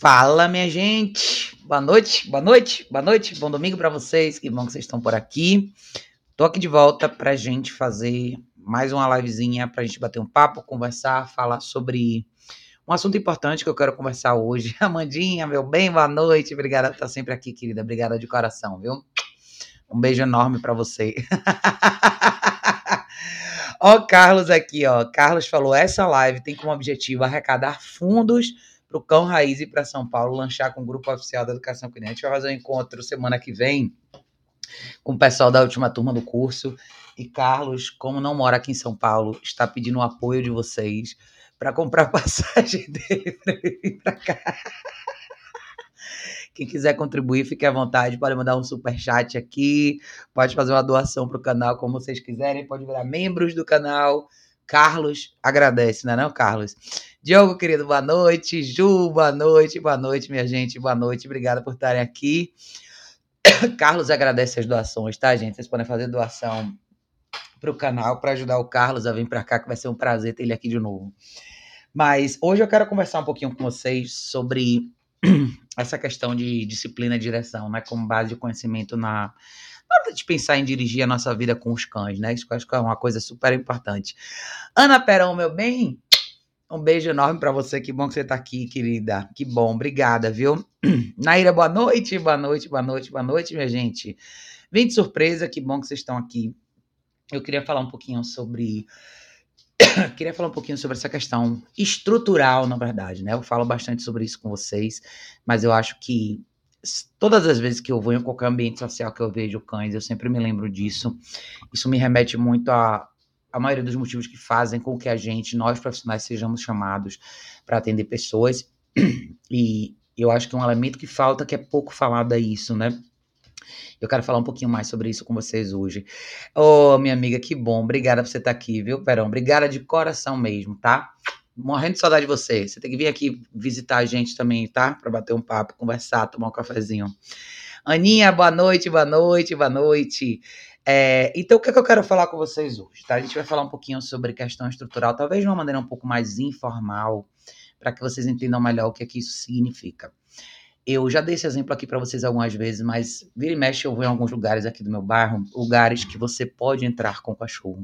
Fala, minha gente. Boa noite, boa noite, boa noite, bom domingo para vocês. Que bom que vocês estão por aqui. Tô aqui de volta pra gente fazer mais uma livezinha pra gente bater um papo, conversar, falar sobre um assunto importante que eu quero conversar hoje. Amandinha, meu bem, boa noite. Obrigada por estar sempre aqui, querida. Obrigada de coração, viu? Um beijo enorme para você. ó, Carlos aqui, ó. Carlos falou: essa live tem como objetivo arrecadar fundos para o Cão Raiz e para São Paulo lanchar com o grupo oficial da Educação Cliente. A gente vai fazer um encontro semana que vem com o pessoal da última turma do curso. E Carlos, como não mora aqui em São Paulo, está pedindo o apoio de vocês para comprar passagem dele para vir para cá. Quem quiser contribuir, fique à vontade. Pode mandar um super chat aqui, pode fazer uma doação para o canal, como vocês quiserem. Pode virar membros do canal. Carlos agradece, não é não, Carlos? Diogo, querido, boa noite. Ju, boa noite, boa noite, minha gente, boa noite. Obrigada por estarem aqui. Carlos agradece as doações, tá, gente? Vocês podem fazer doação para o canal para ajudar o Carlos a vir para cá, que vai ser um prazer ter ele aqui de novo. Mas hoje eu quero conversar um pouquinho com vocês sobre essa questão de disciplina e direção, né? Como base de conhecimento na, na hora de pensar em dirigir a nossa vida com os cães, né? Isso eu acho que é uma coisa super importante. Ana Perão, meu bem, um beijo enorme para você. Que bom que você está aqui, querida. Que bom, obrigada, viu? Naira, boa noite, boa noite, boa noite, boa noite, minha gente. Vim de surpresa, que bom que vocês estão aqui. Eu queria falar um pouquinho sobre. queria falar um pouquinho sobre essa questão estrutural, na verdade, né? Eu falo bastante sobre isso com vocês, mas eu acho que todas as vezes que eu vou em qualquer ambiente social que eu vejo cães, eu sempre me lembro disso. Isso me remete muito a a maioria dos motivos que fazem com que a gente, nós profissionais, sejamos chamados para atender pessoas. E eu acho que um elemento que falta, que é pouco falado, é isso, né? Eu quero falar um pouquinho mais sobre isso com vocês hoje. Ô, oh, minha amiga, que bom. Obrigada por você estar aqui, viu, Perão? Obrigada de coração mesmo, tá? Morrendo de saudade de você. Você tem que vir aqui visitar a gente também, tá? Para bater um papo, conversar, tomar um cafezinho. Aninha, boa noite, boa noite, boa noite. É, então, o que, é que, eu quero falar com vocês hoje? Tá? A gente vai falar um pouquinho sobre questão estrutural, talvez de uma maneira um pouco mais informal, para que vocês entendam melhor o que, é que isso significa. Eu já dei esse exemplo aqui para vocês algumas vezes, mas vira e mexe eu vou em alguns lugares aqui do meu bairro, lugares que você pode entrar com o cachorro.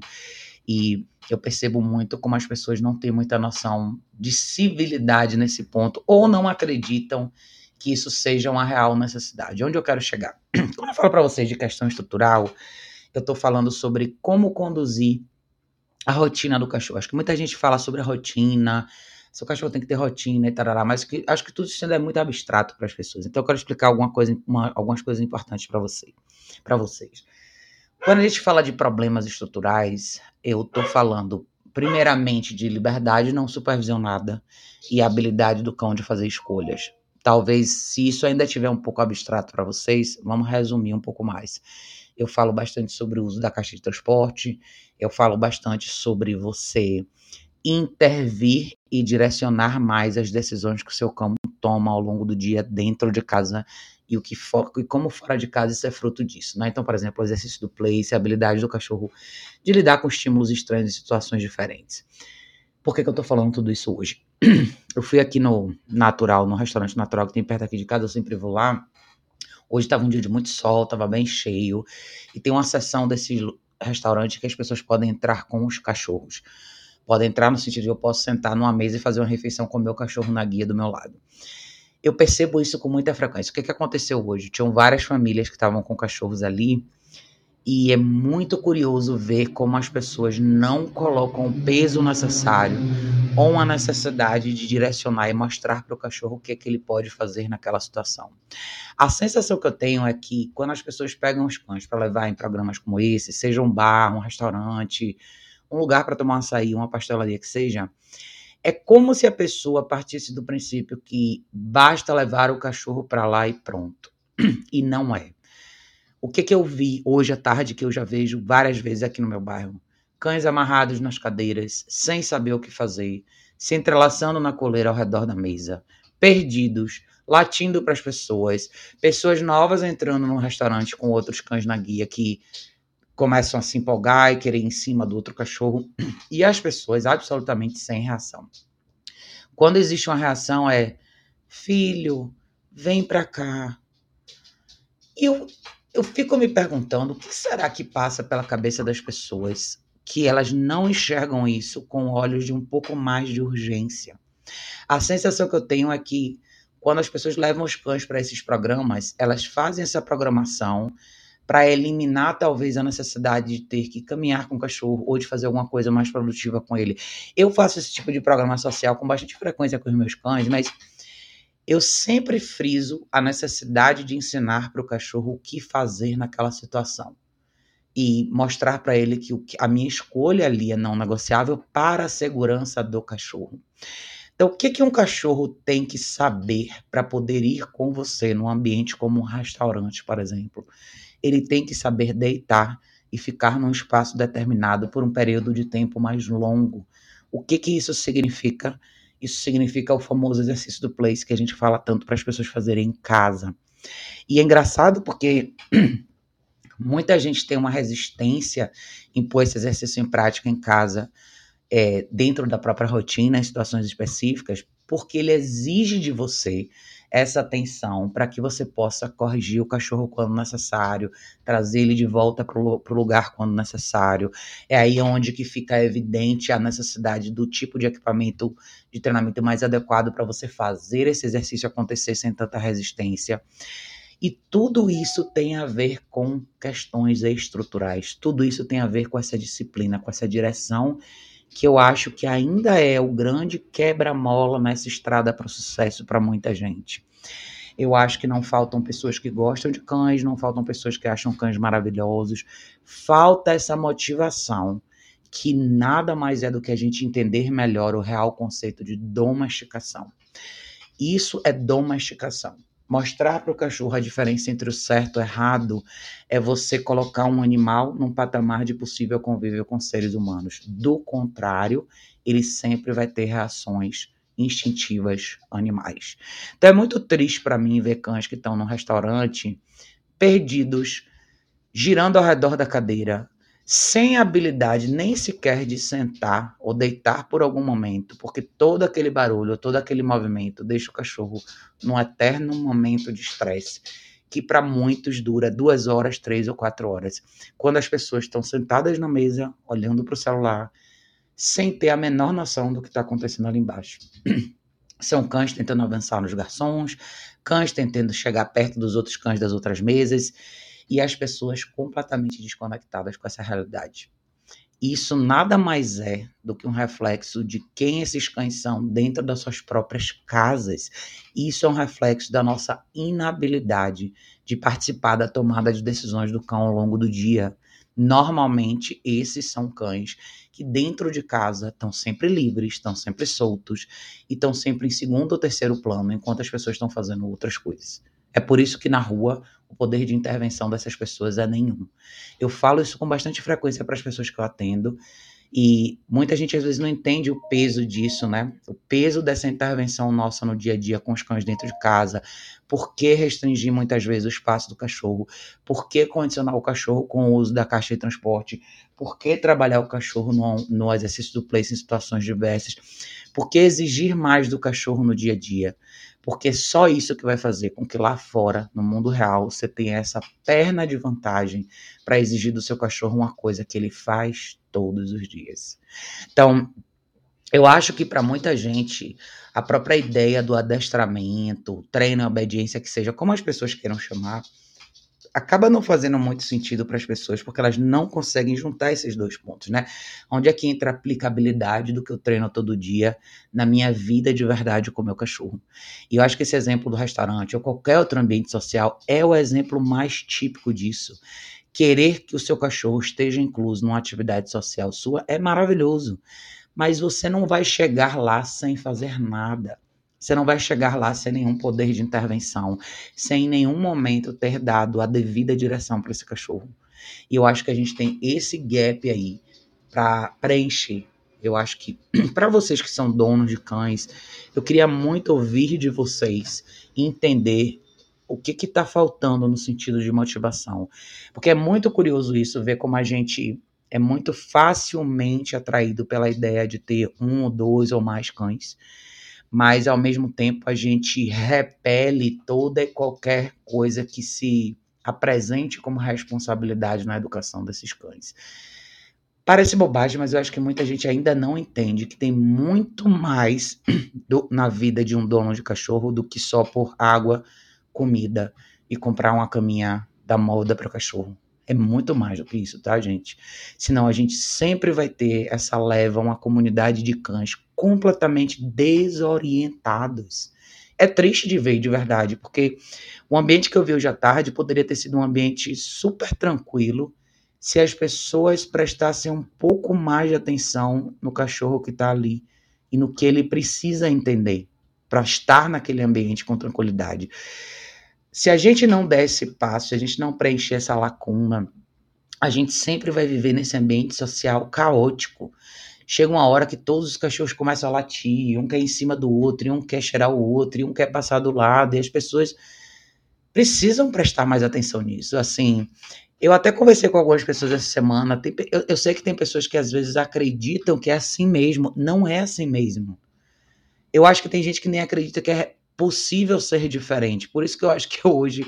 E eu percebo muito como as pessoas não têm muita noção de civilidade nesse ponto, ou não acreditam que isso seja uma real necessidade. Onde eu quero chegar? Quando eu falo para vocês de questão estrutural, eu estou falando sobre como conduzir a rotina do cachorro. Acho que muita gente fala sobre a rotina, seu cachorro tem que ter rotina e tarará, mas que, acho que tudo isso ainda é muito abstrato para as pessoas. Então eu quero explicar alguma coisa, uma, algumas coisas importantes para você, para vocês. Quando a gente fala de problemas estruturais, eu estou falando primeiramente de liberdade não supervisionada e a habilidade do cão de fazer escolhas. Talvez, se isso ainda estiver um pouco abstrato para vocês, vamos resumir um pouco mais eu falo bastante sobre o uso da caixa de transporte, eu falo bastante sobre você intervir e direcionar mais as decisões que o seu cão toma ao longo do dia dentro de casa e o que for, e como fora de casa isso é fruto disso, né? Então, por exemplo, o exercício do place, a habilidade do cachorro de lidar com estímulos estranhos em situações diferentes. Por que, que eu tô falando tudo isso hoje? Eu fui aqui no Natural, no restaurante Natural que tem perto aqui de casa, eu sempre vou lá. Hoje estava um dia de muito sol, estava bem cheio. E tem uma seção desse restaurante que as pessoas podem entrar com os cachorros. Podem entrar no sentido de eu posso sentar numa mesa e fazer uma refeição com o meu cachorro na guia do meu lado. Eu percebo isso com muita frequência. O que, que aconteceu hoje? Tinham várias famílias que estavam com cachorros ali e é muito curioso ver como as pessoas não colocam o peso necessário ou a necessidade de direcionar e mostrar para o cachorro o que, é que ele pode fazer naquela situação. A sensação que eu tenho é que quando as pessoas pegam os cães para levar em programas como esse, seja um bar, um restaurante, um lugar para tomar um açaí, uma pastelaria que seja, é como se a pessoa partisse do princípio que basta levar o cachorro para lá e pronto. E não é. O que, que eu vi hoje à tarde, que eu já vejo várias vezes aqui no meu bairro? Cães amarrados nas cadeiras, sem saber o que fazer, se entrelaçando na coleira ao redor da mesa, perdidos, latindo para as pessoas, pessoas novas entrando num restaurante com outros cães na guia que começam a se empolgar e querer ir em cima do outro cachorro, e as pessoas absolutamente sem reação. Quando existe uma reação, é filho, vem para cá. Eu, eu fico me perguntando o que será que passa pela cabeça das pessoas que elas não enxergam isso com olhos de um pouco mais de urgência. A sensação que eu tenho é que quando as pessoas levam os cães para esses programas, elas fazem essa programação para eliminar talvez a necessidade de ter que caminhar com o cachorro ou de fazer alguma coisa mais produtiva com ele. Eu faço esse tipo de programa social com bastante frequência com os meus cães, mas eu sempre friso a necessidade de ensinar para o cachorro o que fazer naquela situação e mostrar para ele que a minha escolha ali é não negociável para a segurança do cachorro. Então, o que, que um cachorro tem que saber para poder ir com você num ambiente como um restaurante, por exemplo? Ele tem que saber deitar e ficar num espaço determinado por um período de tempo mais longo. O que, que isso significa? Isso significa o famoso exercício do place que a gente fala tanto para as pessoas fazerem em casa. E é engraçado porque muita gente tem uma resistência em pôr esse exercício em prática em casa é, dentro da própria rotina, em situações específicas, porque ele exige de você essa atenção para que você possa corrigir o cachorro quando necessário, trazer ele de volta para o lugar quando necessário. É aí onde que fica evidente a necessidade do tipo de equipamento de treinamento mais adequado para você fazer esse exercício acontecer sem tanta resistência. E tudo isso tem a ver com questões estruturais, tudo isso tem a ver com essa disciplina, com essa direção que eu acho que ainda é o grande quebra-mola nessa estrada para o sucesso para muita gente. Eu acho que não faltam pessoas que gostam de cães, não faltam pessoas que acham cães maravilhosos. Falta essa motivação, que nada mais é do que a gente entender melhor o real conceito de domesticação. Isso é domesticação. Mostrar para o cachorro a diferença entre o certo e o errado é você colocar um animal num patamar de possível convívio com seres humanos. Do contrário, ele sempre vai ter reações instintivas animais. Então é muito triste para mim ver cães que estão num restaurante perdidos, girando ao redor da cadeira, sem habilidade nem sequer de sentar ou deitar por algum momento, porque todo aquele barulho, todo aquele movimento deixa o cachorro num eterno momento de estresse, que para muitos dura duas horas, três ou quatro horas. Quando as pessoas estão sentadas na mesa, olhando para o celular, sem ter a menor noção do que está acontecendo ali embaixo. São cães tentando avançar nos garçons, cães tentando chegar perto dos outros cães das outras mesas e as pessoas completamente desconectadas com essa realidade. Isso nada mais é do que um reflexo de quem esses cães são dentro das suas próprias casas. Isso é um reflexo da nossa inabilidade de participar da tomada de decisões do cão ao longo do dia. Normalmente, esses são cães que dentro de casa estão sempre livres, estão sempre soltos e estão sempre em segundo ou terceiro plano, enquanto as pessoas estão fazendo outras coisas. É por isso que na rua o poder de intervenção dessas pessoas é nenhum. Eu falo isso com bastante frequência para as pessoas que eu atendo e muita gente às vezes não entende o peso disso, né? O peso dessa intervenção nossa no dia a dia com os cães dentro de casa. Por que restringir muitas vezes o espaço do cachorro? Por que condicionar o cachorro com o uso da caixa de transporte? Por que trabalhar o cachorro no, no exercício do place em situações diversas? Por que exigir mais do cachorro no dia a dia? Porque é só isso que vai fazer com que lá fora, no mundo real, você tenha essa perna de vantagem para exigir do seu cachorro uma coisa que ele faz todos os dias. Então, eu acho que para muita gente, a própria ideia do adestramento, treino, obediência, que seja, como as pessoas queiram chamar, acaba não fazendo muito sentido para as pessoas, porque elas não conseguem juntar esses dois pontos, né? Onde é que entra a aplicabilidade do que eu treino todo dia na minha vida de verdade com o meu cachorro? E eu acho que esse exemplo do restaurante ou qualquer outro ambiente social é o exemplo mais típico disso. Querer que o seu cachorro esteja incluso numa atividade social sua é maravilhoso, mas você não vai chegar lá sem fazer nada. Você não vai chegar lá sem nenhum poder de intervenção, sem em nenhum momento ter dado a devida direção para esse cachorro. E eu acho que a gente tem esse gap aí para preencher. Eu acho que para vocês que são donos de cães, eu queria muito ouvir de vocês entender o que está faltando no sentido de motivação. Porque é muito curioso isso, ver como a gente é muito facilmente atraído pela ideia de ter um ou dois ou mais cães mas ao mesmo tempo a gente repele toda e qualquer coisa que se apresente como responsabilidade na educação desses cães. Parece bobagem, mas eu acho que muita gente ainda não entende que tem muito mais do, na vida de um dono de cachorro do que só por água, comida e comprar uma caminha da moda para o cachorro. É muito mais do que isso, tá, gente? Senão a gente sempre vai ter essa leva, uma comunidade de cães completamente desorientados. É triste de ver, de verdade, porque o ambiente que eu vi hoje à tarde poderia ter sido um ambiente super tranquilo se as pessoas prestassem um pouco mais de atenção no cachorro que está ali e no que ele precisa entender para estar naquele ambiente com tranquilidade se a gente não der esse passo, se a gente não preencher essa lacuna, a gente sempre vai viver nesse ambiente social caótico. Chega uma hora que todos os cachorros começam a latir, um quer em cima do outro, e um quer cheirar o outro, e um quer passar do lado, e as pessoas precisam prestar mais atenção nisso. Assim, eu até conversei com algumas pessoas essa semana. Tem, eu, eu sei que tem pessoas que às vezes acreditam que é assim mesmo. Não é assim mesmo. Eu acho que tem gente que nem acredita que é possível ser diferente. Por isso que eu acho que hoje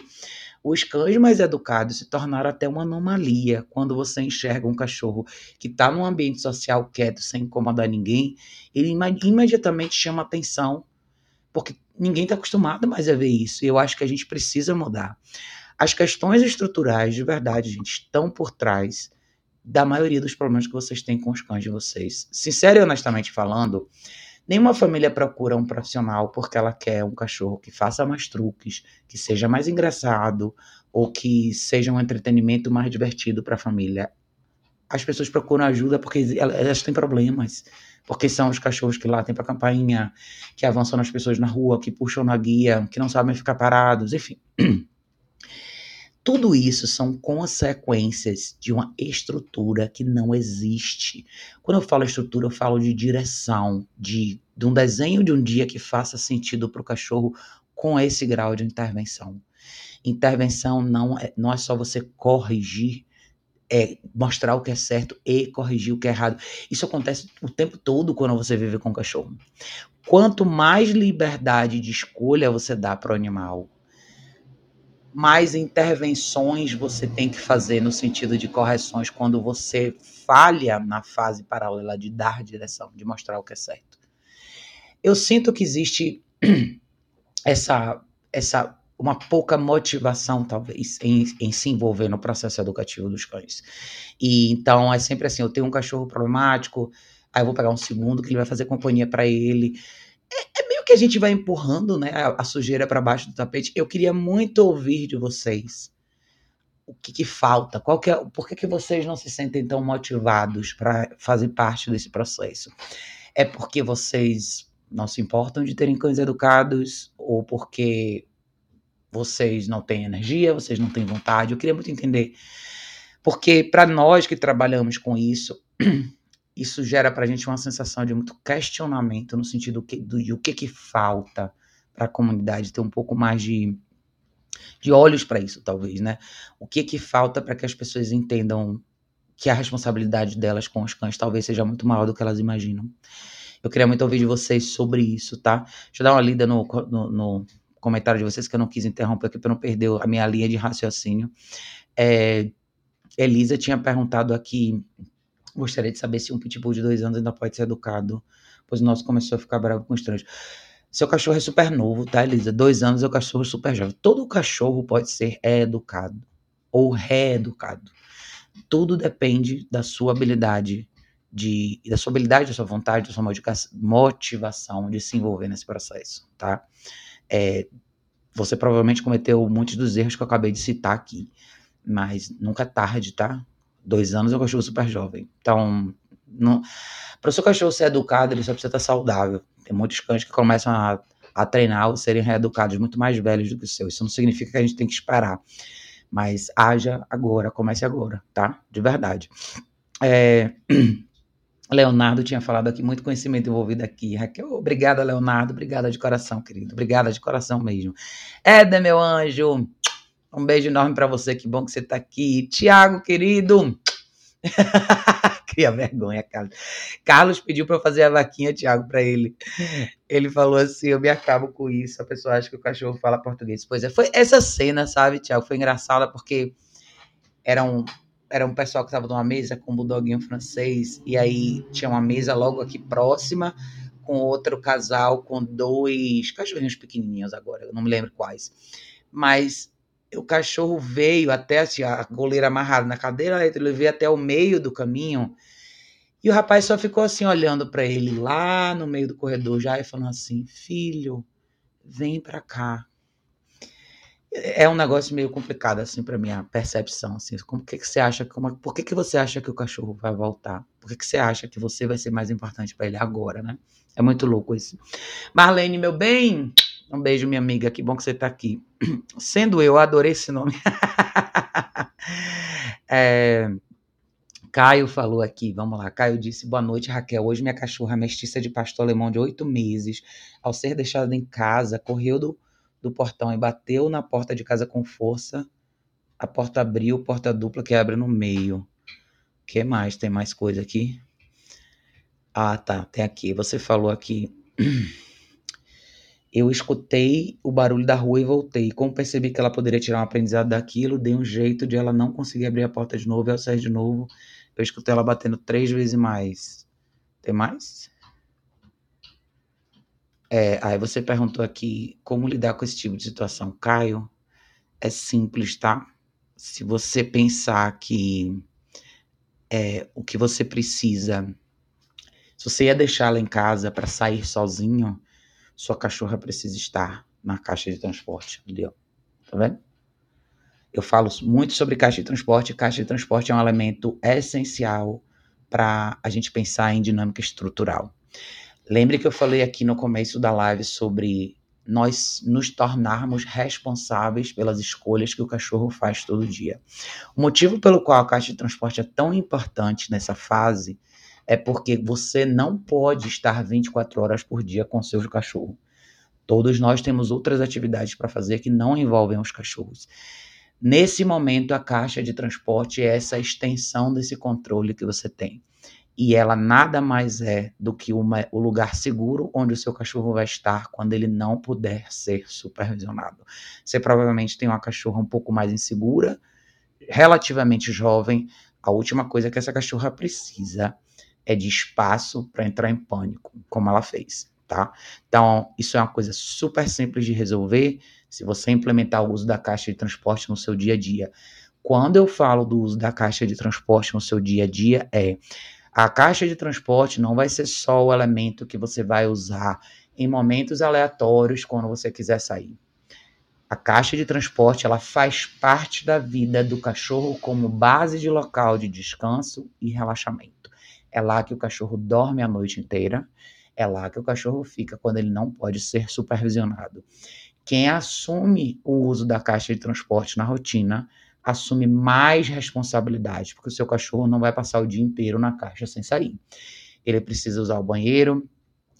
os cães mais educados se tornaram até uma anomalia quando você enxerga um cachorro que está num ambiente social quieto, sem incomodar ninguém, ele imediatamente chama atenção, porque ninguém está acostumado mais a ver isso. E eu acho que a gente precisa mudar. As questões estruturais, de verdade, gente, estão por trás da maioria dos problemas que vocês têm com os cães de vocês. Sincero e honestamente falando, Nenhuma família procura um profissional porque ela quer um cachorro que faça mais truques, que seja mais engraçado ou que seja um entretenimento mais divertido para a família. As pessoas procuram ajuda porque elas têm problemas, porque são os cachorros que latem para a campainha, que avançam nas pessoas na rua, que puxam na guia, que não sabem ficar parados, enfim. Tudo isso são consequências de uma estrutura que não existe. Quando eu falo estrutura, eu falo de direção, de, de um desenho de um dia que faça sentido para o cachorro com esse grau de intervenção. Intervenção não é, não é só você corrigir, é mostrar o que é certo e corrigir o que é errado. Isso acontece o tempo todo quando você vive com o cachorro. Quanto mais liberdade de escolha você dá para o animal, mais intervenções você tem que fazer no sentido de correções quando você falha na fase paralela de dar direção, de mostrar o que é certo. Eu sinto que existe essa essa uma pouca motivação, talvez, em, em, se envolver no processo educativo dos cães. E então é sempre assim: eu tenho um cachorro problemático, aí eu vou pegar um segundo que ele vai fazer companhia para ele. É, é que a gente vai empurrando né, a, a sujeira para baixo do tapete. Eu queria muito ouvir de vocês o que, que falta, qual que é, por que, que vocês não se sentem tão motivados para fazer parte desse processo? É porque vocês não se importam de terem cães educados ou porque vocês não têm energia, vocês não têm vontade? Eu queria muito entender. Porque para nós que trabalhamos com isso, isso gera para a gente uma sensação de muito questionamento no sentido que, do, de o que, que falta para a comunidade ter um pouco mais de, de olhos para isso, talvez, né? O que que falta para que as pessoas entendam que a responsabilidade delas com os cães talvez seja muito maior do que elas imaginam. Eu queria muito ouvir de vocês sobre isso, tá? Deixa eu dar uma lida no, no, no comentário de vocês que eu não quis interromper aqui para não perder a minha linha de raciocínio. É, Elisa tinha perguntado aqui Gostaria de saber se um pitbull de dois anos ainda pode ser educado, pois o nosso começou a ficar bravo com estranhos. Seu cachorro é super novo, tá, Elisa? Dois anos é o cachorro super jovem. Todo cachorro pode ser educado ou reeducado. Tudo depende da sua habilidade de, da sua habilidade, da sua vontade, da sua motivação de se envolver nesse processo, tá? É, você provavelmente cometeu muitos dos erros que eu acabei de citar aqui, mas nunca é tarde, tá? Dois anos é um cachorro super jovem. Então, para o seu cachorro ser educado, ele só precisa estar saudável. Tem muitos cães que começam a, a treinar ou serem reeducados muito mais velhos do que o seu. Isso não significa que a gente tem que esperar. Mas haja agora, comece agora, tá? De verdade. É... Leonardo tinha falado aqui, muito conhecimento envolvido aqui. Raquel, obrigada, Leonardo. Obrigada de coração, querido. Obrigada de coração mesmo. Éder, meu anjo. Um beijo enorme para você, que bom que você está aqui. Tiago, querido. Cria vergonha, Carlos. Carlos pediu para eu fazer a vaquinha, Thiago, para ele. Ele falou assim: eu me acabo com isso. A pessoa acha que o cachorro fala português. Pois é, foi essa cena, sabe, Thiago? Foi engraçada porque era um, era um pessoal que estava numa mesa com um bulldoguinho francês. E aí tinha uma mesa logo aqui próxima com outro casal com dois cachorrinhos pequenininhos agora, eu não me lembro quais. Mas o cachorro veio até assim, a goleira amarrada na cadeira, ele veio até o meio do caminho. E o rapaz só ficou assim olhando para ele lá no meio do corredor já e falando assim: "Filho, vem para cá". É um negócio meio complicado assim para minha percepção assim. Como que, que você acha como, por que, que você acha que o cachorro vai voltar? Por que, que você acha que você vai ser mais importante para ele agora, né? É muito louco isso. Marlene, meu bem, um beijo, minha amiga. Que bom que você está aqui. Sendo eu, adorei esse nome. é, Caio falou aqui, vamos lá. Caio disse: Boa noite, Raquel. Hoje minha cachorra mestiça de pastor alemão de oito meses, ao ser deixada em casa, correu do, do portão e bateu na porta de casa com força. A porta abriu, porta dupla que abre no meio. Que mais? Tem mais coisa aqui? Ah, tá. Tem aqui. Você falou aqui. Eu escutei o barulho da rua e voltei. Como percebi que ela poderia tirar um aprendizado daquilo, dei um jeito de ela não conseguir abrir a porta de novo. E ao sair de novo, eu escutei ela batendo três vezes mais. Tem mais? É, aí você perguntou aqui como lidar com esse tipo de situação. Caio, é simples, tá? Se você pensar que é, o que você precisa. Se você ia deixá-la em casa para sair sozinho, sua cachorra precisa estar na caixa de transporte. Ali, ó. Tá vendo? Eu falo muito sobre caixa de transporte. Caixa de transporte é um elemento essencial para a gente pensar em dinâmica estrutural. Lembre que eu falei aqui no começo da live sobre nós nos tornarmos responsáveis pelas escolhas que o cachorro faz todo dia. O motivo pelo qual a caixa de transporte é tão importante nessa fase é porque você não pode estar 24 horas por dia com seu cachorro. Todos nós temos outras atividades para fazer que não envolvem os cachorros. Nesse momento, a caixa de transporte é essa extensão desse controle que você tem. E ela nada mais é do que uma, o lugar seguro onde o seu cachorro vai estar quando ele não puder ser supervisionado. Você provavelmente tem uma cachorra um pouco mais insegura, relativamente jovem. A última coisa que essa cachorra precisa é de espaço para entrar em pânico, como ela fez, tá? Então, isso é uma coisa super simples de resolver se você implementar o uso da caixa de transporte no seu dia a dia. Quando eu falo do uso da caixa de transporte no seu dia a dia, é a caixa de transporte não vai ser só o elemento que você vai usar em momentos aleatórios quando você quiser sair. A caixa de transporte ela faz parte da vida do cachorro como base de local de descanso e relaxamento. É lá que o cachorro dorme a noite inteira. É lá que o cachorro fica quando ele não pode ser supervisionado. Quem assume o uso da caixa de transporte na rotina assume mais responsabilidade, porque o seu cachorro não vai passar o dia inteiro na caixa sem sair. Ele precisa usar o banheiro,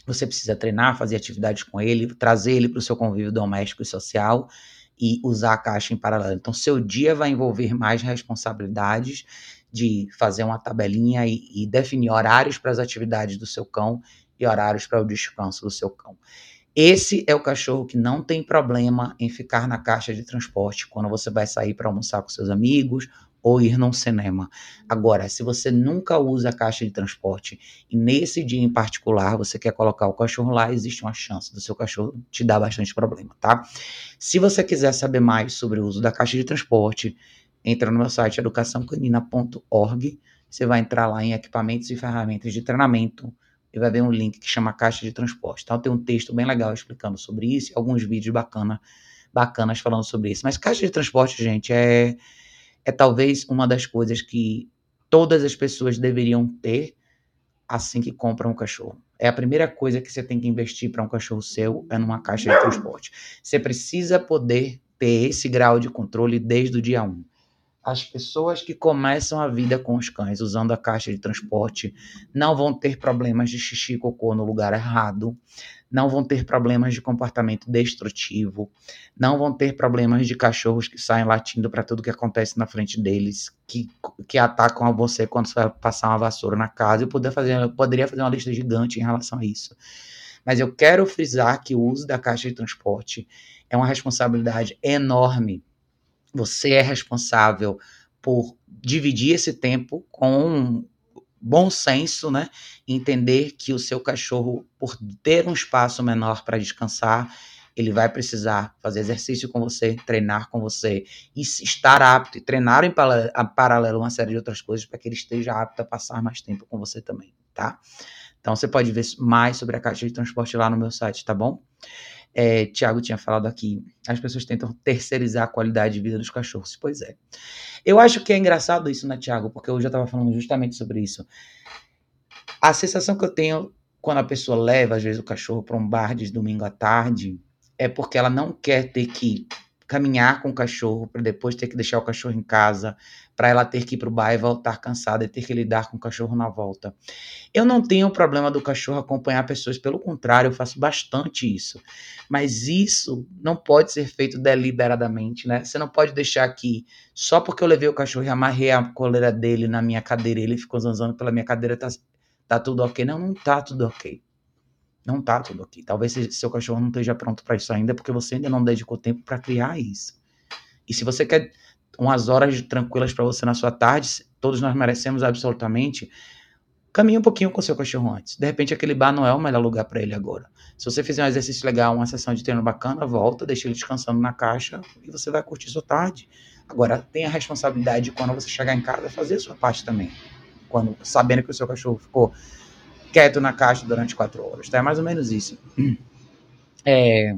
você precisa treinar, fazer atividades com ele, trazer ele para o seu convívio doméstico e social e usar a caixa em paralelo. Então, seu dia vai envolver mais responsabilidades de fazer uma tabelinha e, e definir horários para as atividades do seu cão e horários para o descanso do seu cão. Esse é o cachorro que não tem problema em ficar na caixa de transporte quando você vai sair para almoçar com seus amigos ou ir num cinema. Agora, se você nunca usa a caixa de transporte e nesse dia em particular você quer colocar o cachorro lá, existe uma chance do seu cachorro te dar bastante problema, tá? Se você quiser saber mais sobre o uso da caixa de transporte, entra no meu site educaçãocanina.org, você vai entrar lá em equipamentos e ferramentas de treinamento e vai ver um link que chama caixa de transporte. Então tem um texto bem legal explicando sobre isso alguns vídeos bacana, bacanas falando sobre isso. Mas caixa de transporte, gente, é, é talvez uma das coisas que todas as pessoas deveriam ter assim que compram um cachorro. É a primeira coisa que você tem que investir para um cachorro seu é numa caixa de transporte. Você precisa poder ter esse grau de controle desde o dia 1. As pessoas que começam a vida com os cães usando a caixa de transporte não vão ter problemas de xixi e cocô no lugar errado, não vão ter problemas de comportamento destrutivo, não vão ter problemas de cachorros que saem latindo para tudo que acontece na frente deles, que, que atacam a você quando você vai passar uma vassoura na casa. Eu fazer, eu poderia fazer uma lista gigante em relação a isso. Mas eu quero frisar que o uso da caixa de transporte é uma responsabilidade enorme você é responsável por dividir esse tempo com bom senso, né? Entender que o seu cachorro, por ter um espaço menor para descansar, ele vai precisar fazer exercício com você, treinar com você e estar apto e treinar em paralelo uma série de outras coisas para que ele esteja apto a passar mais tempo com você também, tá? Então você pode ver mais sobre a caixa de transporte lá no meu site, tá bom? É, Tiago tinha falado aqui, as pessoas tentam terceirizar a qualidade de vida dos cachorros. Pois é. Eu acho que é engraçado isso, né, Tiago? Porque eu estava falando justamente sobre isso. A sensação que eu tenho quando a pessoa leva, às vezes, o cachorro para um bar de domingo à tarde, é porque ela não quer ter que caminhar com o cachorro para depois ter que deixar o cachorro em casa, para ela ter que ir para o e voltar cansada e ter que lidar com o cachorro na volta. Eu não tenho problema do cachorro acompanhar pessoas, pelo contrário, eu faço bastante isso. Mas isso não pode ser feito deliberadamente, né? Você não pode deixar que só porque eu levei o cachorro e amarrei a coleira dele na minha cadeira, ele ficou zanzando pela minha cadeira, tá, tá tudo ok. Não, não tá tudo ok. Não tá tudo aqui. Talvez seu cachorro não esteja pronto para isso ainda, porque você ainda não dedicou tempo para criar isso. E se você quer umas horas tranquilas para você na sua tarde, todos nós merecemos absolutamente. Caminhe um pouquinho com seu cachorro antes. De repente, aquele bar não é o melhor lugar para ele agora. Se você fizer um exercício legal, uma sessão de treino bacana, volta, deixa ele descansando na caixa e você vai curtir sua tarde. Agora, tenha a responsabilidade de quando você chegar em casa, fazer a sua parte também. Quando sabendo que o seu cachorro ficou quieto na caixa durante quatro horas, tá? É mais ou menos isso. É,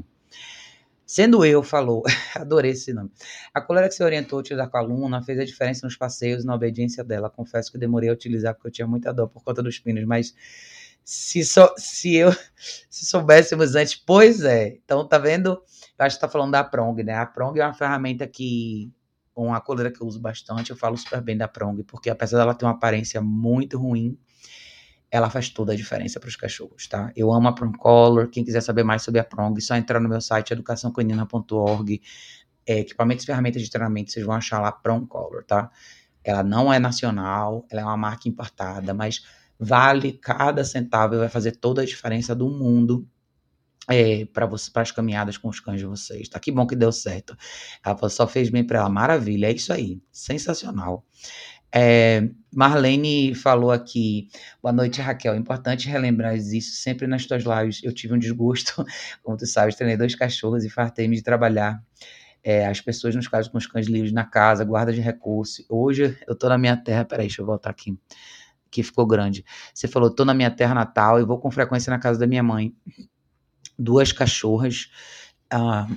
sendo eu, falou, adorei esse nome. A colega que se orientou a utilizar com a aluna fez a diferença nos passeios e na obediência dela. Confesso que demorei a utilizar porque eu tinha muita dor por conta dos pinos, mas se, so, se eu se soubéssemos antes, pois é. Então, tá vendo? Eu acho que tá falando da Prong, né? A Prong é uma ferramenta que uma coleira que eu uso bastante, eu falo super bem da Prong, porque apesar dela ter uma aparência muito ruim, ela faz toda a diferença para os cachorros, tá? Eu amo a Prong Color. Quem quiser saber mais sobre a Prong, é só entrar no meu site educaçãocanina.org. É, equipamentos e ferramentas de treinamento, vocês vão achar lá Prong Color, tá? Ela não é nacional, ela é uma marca importada, mas vale cada centavo e vai fazer toda a diferença do mundo é, para as caminhadas com os cães de vocês. Tá que bom que deu certo. Ela só fez bem para ela, maravilha, é isso aí, sensacional. É, Marlene falou aqui, boa noite, Raquel. Importante relembrar isso sempre nas tuas lives. Eu tive um desgosto, como tu sabes, treinei dois cachorros e fartei-me de trabalhar. É, as pessoas nos casos com os cães livres na casa, guarda de recurso. Hoje eu tô na minha terra, peraí, deixa eu voltar aqui, que ficou grande. Você falou, tô na minha terra natal e vou com frequência na casa da minha mãe. Duas cachorras. Ah,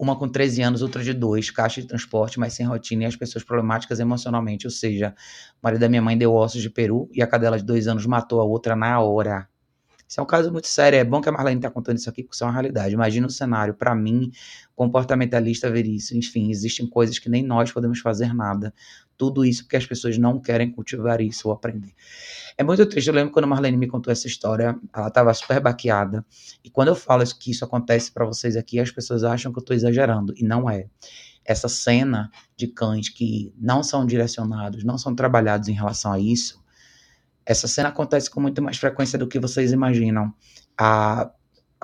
uma com 13 anos, outra de 2, caixa de transporte, mas sem rotina, e as pessoas problemáticas emocionalmente. Ou seja, o marido da minha mãe deu ossos de peru e a cadela de dois anos matou a outra na hora. Isso é um caso muito sério. É bom que a Marlene está contando isso aqui, porque isso é uma realidade. Imagina o cenário. Para mim, comportamentalista, ver isso. Enfim, existem coisas que nem nós podemos fazer nada. Tudo isso porque as pessoas não querem cultivar isso ou aprender. É muito triste. Eu lembro quando a Marlene me contou essa história, ela estava super baqueada. E quando eu falo que isso acontece para vocês aqui, as pessoas acham que eu estou exagerando. E não é. Essa cena de cães que não são direcionados, não são trabalhados em relação a isso, essa cena acontece com muito mais frequência do que vocês imaginam. A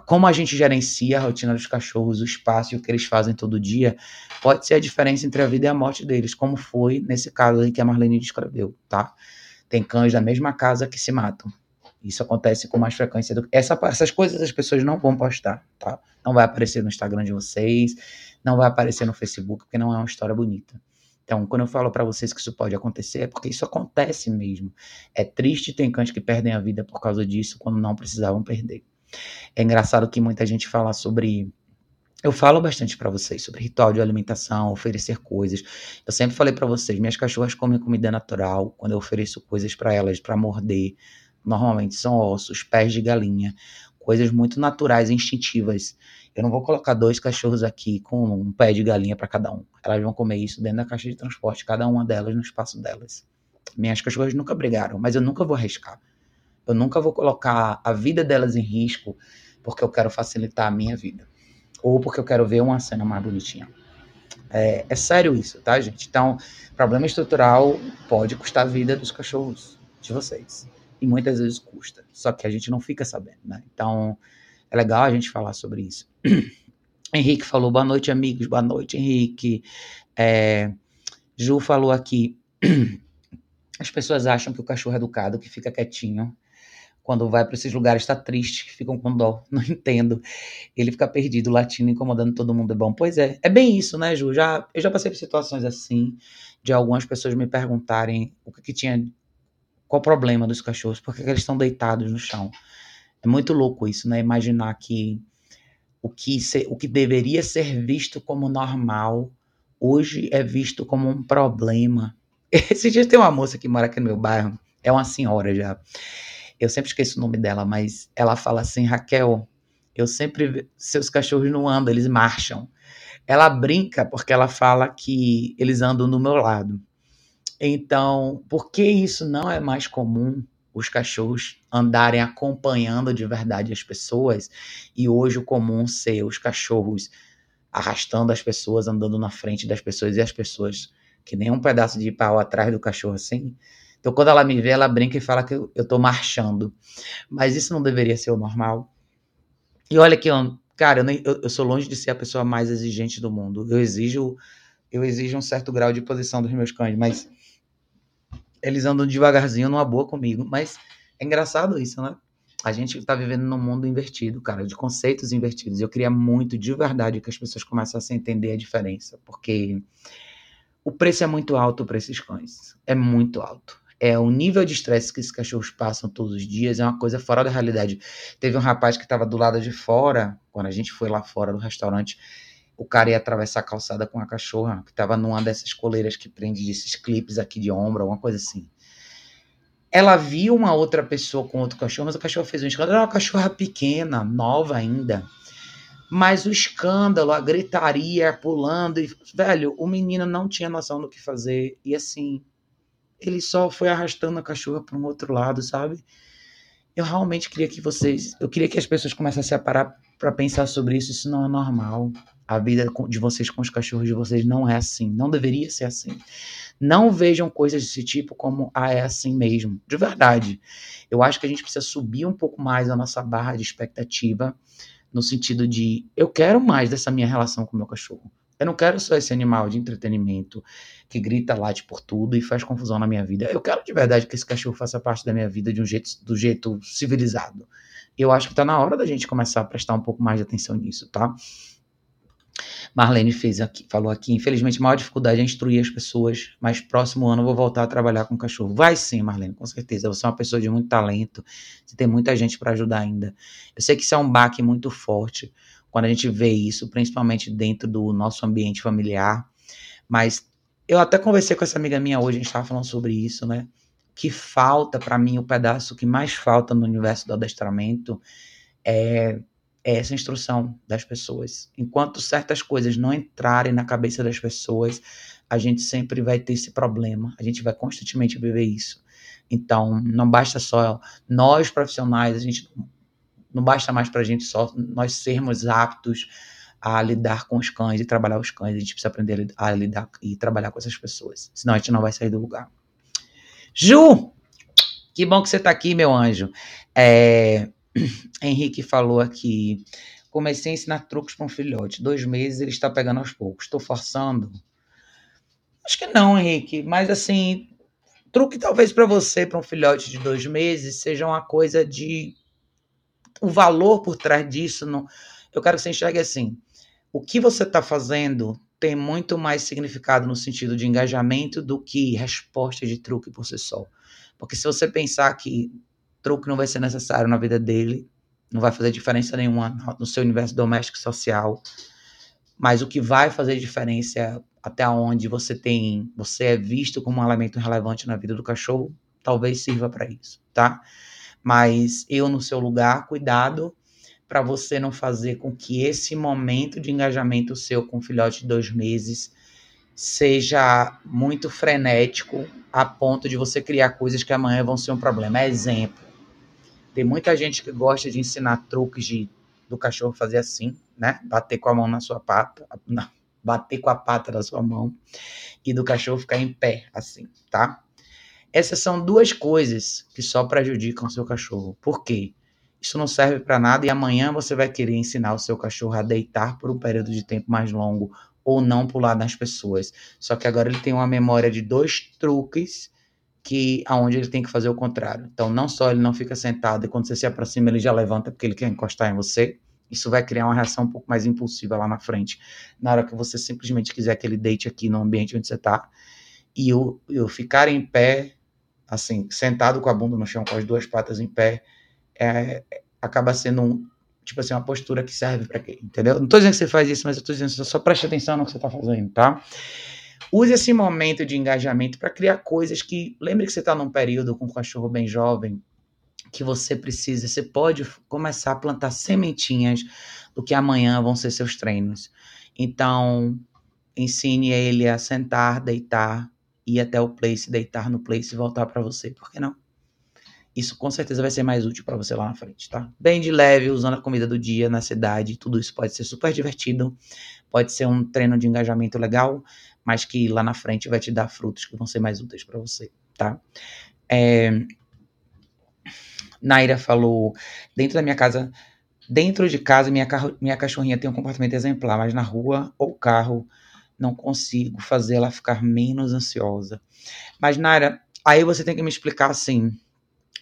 como a gente gerencia a rotina dos cachorros, o espaço e o que eles fazem todo dia, pode ser a diferença entre a vida e a morte deles, como foi nesse caso aí que a Marlene descreveu, tá? Tem cães da mesma casa que se matam. Isso acontece com mais frequência do que. Essa, essas coisas as pessoas não vão postar, tá? Não vai aparecer no Instagram de vocês, não vai aparecer no Facebook, porque não é uma história bonita. Então, quando eu falo para vocês que isso pode acontecer, é porque isso acontece mesmo. É triste ter cães que perdem a vida por causa disso, quando não precisavam perder. É engraçado que muita gente fala sobre eu falo bastante para vocês sobre ritual de alimentação, oferecer coisas. Eu sempre falei para vocês, minhas cachorras comem comida natural. Quando eu ofereço coisas para elas para morder, normalmente são ossos, pés de galinha. coisas muito naturais, instintivas. Eu não vou colocar dois cachorros aqui com um pé de galinha para cada um. Elas vão comer isso dentro da caixa de transporte, cada uma delas no espaço delas. Minhas cachorras nunca brigaram, mas eu nunca vou arriscar. Eu nunca vou colocar a vida delas em risco porque eu quero facilitar a minha vida. Ou porque eu quero ver uma cena mais bonitinha. É, é sério isso, tá, gente? Então, problema estrutural pode custar a vida dos cachorros de vocês. E muitas vezes custa. Só que a gente não fica sabendo, né? Então, é legal a gente falar sobre isso. Henrique falou, boa noite, amigos. Boa noite, Henrique. É, Ju falou aqui. As pessoas acham que o cachorro é educado, que fica quietinho, quando vai para esses lugares está triste, ficam com dó, não entendo. Ele fica perdido, latindo, incomodando todo mundo. É bom, pois é, é bem isso, né, Ju? Já, eu já passei por situações assim, de algumas pessoas me perguntarem o que, que tinha, qual o problema dos cachorros, porque eles estão deitados no chão. É muito louco isso, né? Imaginar que o que, o que deveria ser visto como normal, hoje é visto como um problema. Esse dia tem uma moça que mora aqui no meu bairro, é uma senhora já. Eu sempre esqueço o nome dela, mas ela fala assim: Raquel, eu sempre. Seus cachorros não andam, eles marcham. Ela brinca porque ela fala que eles andam do meu lado. Então, por que isso não é mais comum? Os cachorros andarem acompanhando de verdade as pessoas e hoje o comum ser os cachorros arrastando as pessoas, andando na frente das pessoas e as pessoas que nem um pedaço de pau atrás do cachorro assim. Então, quando ela me vê, ela brinca e fala que eu, estou marchando. Mas isso não deveria ser o normal. E olha que, cara, eu, nem, eu, eu, sou longe de ser a pessoa mais exigente do mundo. Eu exijo, eu exijo um certo grau de posição dos meus cães, mas eles andam devagarzinho numa boa comigo. Mas é engraçado isso, né? A gente está vivendo num mundo invertido, cara, de conceitos invertidos. Eu queria muito, de verdade, que as pessoas começassem a entender a diferença, porque o preço é muito alto para esses cães. É muito alto é o nível de estresse que esses cachorros passam todos os dias é uma coisa fora da realidade. Teve um rapaz que estava do lado de fora, quando a gente foi lá fora do restaurante, o cara ia atravessar a calçada com a cachorra, que estava numa dessas coleiras que prende esses clipes aqui de ombro, alguma coisa assim. Ela viu uma outra pessoa com outro cachorro, mas o cachorro fez um escândalo. Era uma cachorra pequena, nova ainda. Mas o escândalo, a gritaria, pulando, e, velho, o menino não tinha noção do que fazer. E assim, ele só foi arrastando a cachorra para um outro lado, sabe? Eu realmente queria que vocês, eu queria que as pessoas começassem a parar para pensar sobre isso. Isso não é normal. A vida de vocês com os cachorros de vocês não é assim, não deveria ser assim. Não vejam coisas desse tipo como ah, é assim mesmo. De verdade. Eu acho que a gente precisa subir um pouco mais a nossa barra de expectativa no sentido de eu quero mais dessa minha relação com o meu cachorro. Eu não quero só esse animal de entretenimento que grita, late por tudo e faz confusão na minha vida. Eu quero de verdade que esse cachorro faça parte da minha vida de um jeito, do jeito civilizado. Eu acho que está na hora da gente começar a prestar um pouco mais de atenção nisso, tá? Marlene fez aqui, falou aqui, infelizmente, a maior dificuldade é instruir as pessoas, mas próximo ano eu vou voltar a trabalhar com cachorro. Vai sim, Marlene, com certeza. Você é uma pessoa de muito talento, você tem muita gente para ajudar ainda. Eu sei que isso é um baque muito forte, quando a gente vê isso, principalmente dentro do nosso ambiente familiar. Mas eu até conversei com essa amiga minha hoje, a gente estava falando sobre isso, né? Que falta para mim, o pedaço que mais falta no universo do adestramento é, essa instrução das pessoas. Enquanto certas coisas não entrarem na cabeça das pessoas, a gente sempre vai ter esse problema, a gente vai constantemente viver isso. Então, não basta só nós profissionais, a gente não basta mais para a gente só nós sermos aptos a lidar com os cães e trabalhar os cães. A gente precisa aprender a lidar e trabalhar com essas pessoas. Senão a gente não vai sair do lugar. Ju! Que bom que você está aqui, meu anjo. É, Henrique falou aqui. Comecei a ensinar truques para um filhote. Dois meses ele está pegando aos poucos. Estou forçando? Acho que não, Henrique. Mas assim, truque talvez para você, para um filhote de dois meses, seja uma coisa de o valor por trás disso, não, eu quero que você enxergue assim. O que você está fazendo tem muito mais significado no sentido de engajamento do que resposta de truque por si só. Porque se você pensar que truque não vai ser necessário na vida dele, não vai fazer diferença nenhuma no seu universo doméstico e social, mas o que vai fazer diferença é até onde você tem, você é visto como um elemento relevante na vida do cachorro, talvez sirva para isso, tá? Mas eu, no seu lugar, cuidado. para você não fazer com que esse momento de engajamento seu com o filhote de dois meses seja muito frenético a ponto de você criar coisas que amanhã vão ser um problema. Exemplo, tem muita gente que gosta de ensinar truques de, do cachorro fazer assim, né? Bater com a mão na sua pata, não, bater com a pata da sua mão e do cachorro ficar em pé, assim, tá? Essas são duas coisas que só prejudicam o seu cachorro. Por quê? Isso não serve para nada e amanhã você vai querer ensinar o seu cachorro a deitar por um período de tempo mais longo ou não pular nas pessoas. Só que agora ele tem uma memória de dois truques que aonde ele tem que fazer o contrário. Então, não só ele não fica sentado e quando você se aproxima ele já levanta porque ele quer encostar em você. Isso vai criar uma reação um pouco mais impulsiva lá na frente, na hora que você simplesmente quiser que ele deite aqui no ambiente onde você está. E o, o ficar em pé, assim, sentado com a bunda no chão, com as duas patas em pé, é, acaba sendo um, tipo assim, uma postura que serve para quê? Entendeu? Não tô dizendo que você faz isso, mas eu tô dizendo só preste atenção no que você tá fazendo, tá? Use esse momento de engajamento para criar coisas que. Lembre que você está num período com um cachorro bem jovem, que você precisa. Você pode começar a plantar sementinhas do que amanhã vão ser seus treinos. Então, ensine ele a sentar, deitar, ir até o place, deitar no place e voltar para você. Por que não? Isso com certeza vai ser mais útil para você lá na frente, tá? Bem de leve, usando a comida do dia na cidade, tudo isso pode ser super divertido, pode ser um treino de engajamento legal, mas que lá na frente vai te dar frutos que vão ser mais úteis para você, tá? É... Naira falou, dentro da minha casa, dentro de casa, minha, carro, minha cachorrinha tem um comportamento exemplar, mas na rua ou carro não consigo fazer ela ficar menos ansiosa. Mas, Naira, aí você tem que me explicar assim,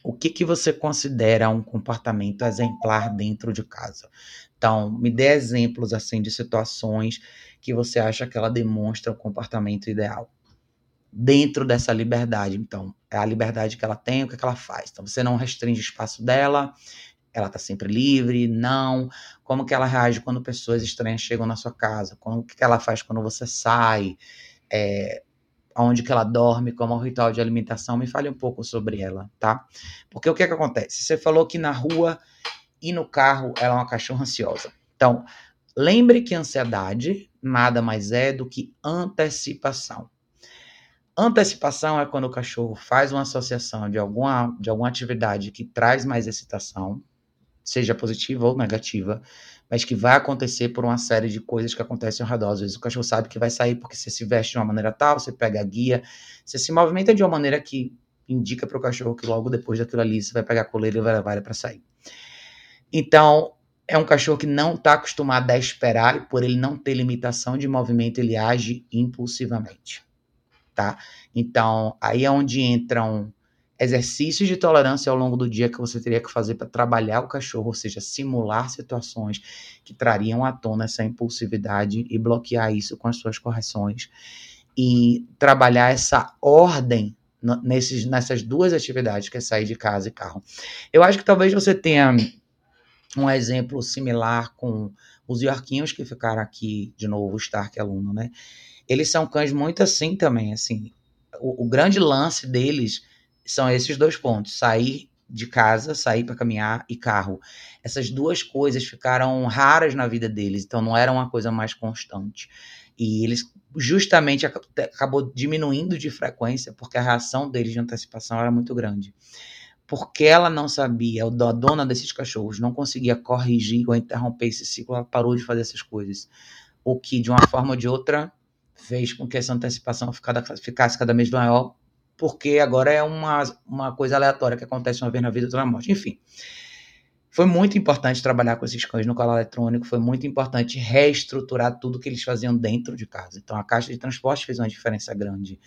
o que, que você considera um comportamento exemplar dentro de casa. Então, me dê exemplos assim de situações que você acha que ela demonstra o comportamento ideal. Dentro dessa liberdade, então, é a liberdade que ela tem, o que, que ela faz. Então, você não restringe o espaço dela, ela está sempre livre, não. Como que ela reage quando pessoas estranhas chegam na sua casa? Como, que ela faz quando você sai? É, onde que ela dorme, como é o ritual de alimentação, me fale um pouco sobre ela, tá? Porque o que é que acontece? Você falou que na rua e no carro ela é uma cachorra ansiosa. Então, lembre que ansiedade nada mais é do que antecipação. Antecipação é quando o cachorro faz uma associação de alguma, de alguma atividade que traz mais excitação, seja positiva ou negativa, mas que vai acontecer por uma série de coisas que acontecem ao redor. Às vezes o cachorro sabe que vai sair porque você se veste de uma maneira tal, você pega a guia, você se movimenta de uma maneira que indica para o cachorro que logo depois daquilo ali você vai pegar a coleira e vai levar ele para sair. Então, é um cachorro que não está acostumado a esperar e por ele não ter limitação de movimento, ele age impulsivamente, tá? Então, aí é onde entram exercícios de tolerância ao longo do dia que você teria que fazer para trabalhar o cachorro, ou seja, simular situações que trariam à tona essa impulsividade e bloquear isso com as suas correções e trabalhar essa ordem nesses, nessas duas atividades, que é sair de casa e carro. Eu acho que talvez você tenha um exemplo similar com os Yorquinhos que ficaram aqui, de novo, o Stark aluno, né? Eles são cães muito assim também, assim. O, o grande lance deles são esses dois pontos: sair de casa, sair para caminhar e carro. Essas duas coisas ficaram raras na vida deles, então não era uma coisa mais constante. E eles justamente acabou diminuindo de frequência porque a reação deles de antecipação era muito grande. Porque ela não sabia, a dona desses cachorros não conseguia corrigir ou interromper esse ciclo, ela parou de fazer essas coisas. O que, de uma forma ou de outra, fez com que essa antecipação ficasse cada vez maior, porque agora é uma, uma coisa aleatória que acontece uma vez na vida, outra na morte. Enfim, foi muito importante trabalhar com esses cães no colar eletrônico, foi muito importante reestruturar tudo que eles faziam dentro de casa. Então, a caixa de transporte fez uma diferença grande.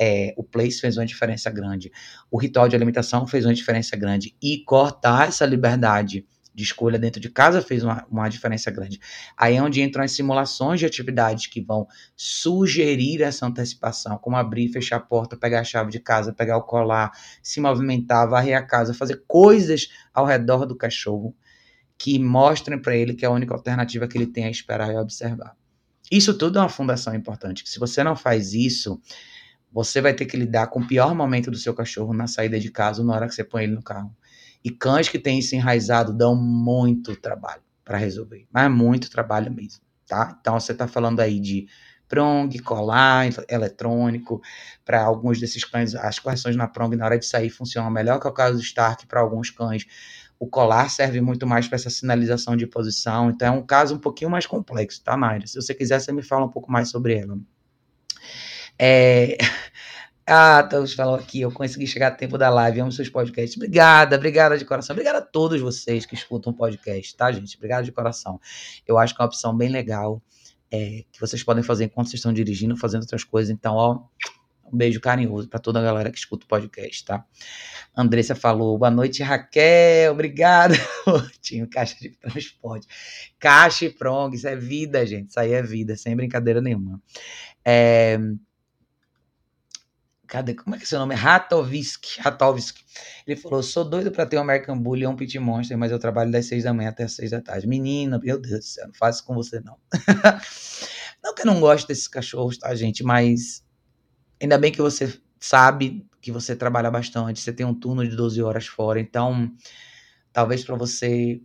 É, o place fez uma diferença grande, o ritual de alimentação fez uma diferença grande, e cortar essa liberdade de escolha dentro de casa fez uma, uma diferença grande. Aí é onde entram as simulações de atividades que vão sugerir essa antecipação, como abrir, fechar a porta, pegar a chave de casa, pegar o colar, se movimentar, varrer a casa, fazer coisas ao redor do cachorro que mostrem para ele que a única alternativa que ele tem é esperar e observar. Isso tudo é uma fundação importante, que se você não faz isso, você vai ter que lidar com o pior momento do seu cachorro na saída de casa na hora que você põe ele no carro. E cães que têm isso enraizado dão muito trabalho para resolver, mas muito trabalho mesmo, tá? Então você está falando aí de prong, colar eletrônico, para alguns desses cães, as correções na prong na hora de sair funcionam melhor que é o caso do Stark para alguns cães. O colar serve muito mais para essa sinalização de posição, então é um caso um pouquinho mais complexo, tá, Mayra? Se você quiser, você me fala um pouco mais sobre ela. É... Ah, todos falam aqui, eu consegui chegar a tempo da live, amo seus podcasts. Obrigada, obrigada de coração. Obrigada a todos vocês que escutam o podcast, tá, gente? Obrigada de coração. Eu acho que é uma opção bem legal, é, que vocês podem fazer enquanto vocês estão dirigindo, fazendo outras coisas. Então, ó, um beijo carinhoso para toda a galera que escuta o podcast, tá? Andressa falou, boa noite, Raquel, obrigada. Tinha caixa de transporte. Caixa e prong, isso é vida, gente, isso aí é vida, sem brincadeira nenhuma. É, Cadê? Como é que é seu nome? Ratovski. Ratovski. Ele falou: sou doido para ter um American Bully ou um Pit Monster, mas eu trabalho das seis da manhã até as seis da tarde. Menina, meu Deus do céu, não faço com você, não. não que eu não gosto desses cachorros, tá, gente? Mas ainda bem que você sabe que você trabalha bastante, você tem um turno de 12 horas fora, então talvez para você,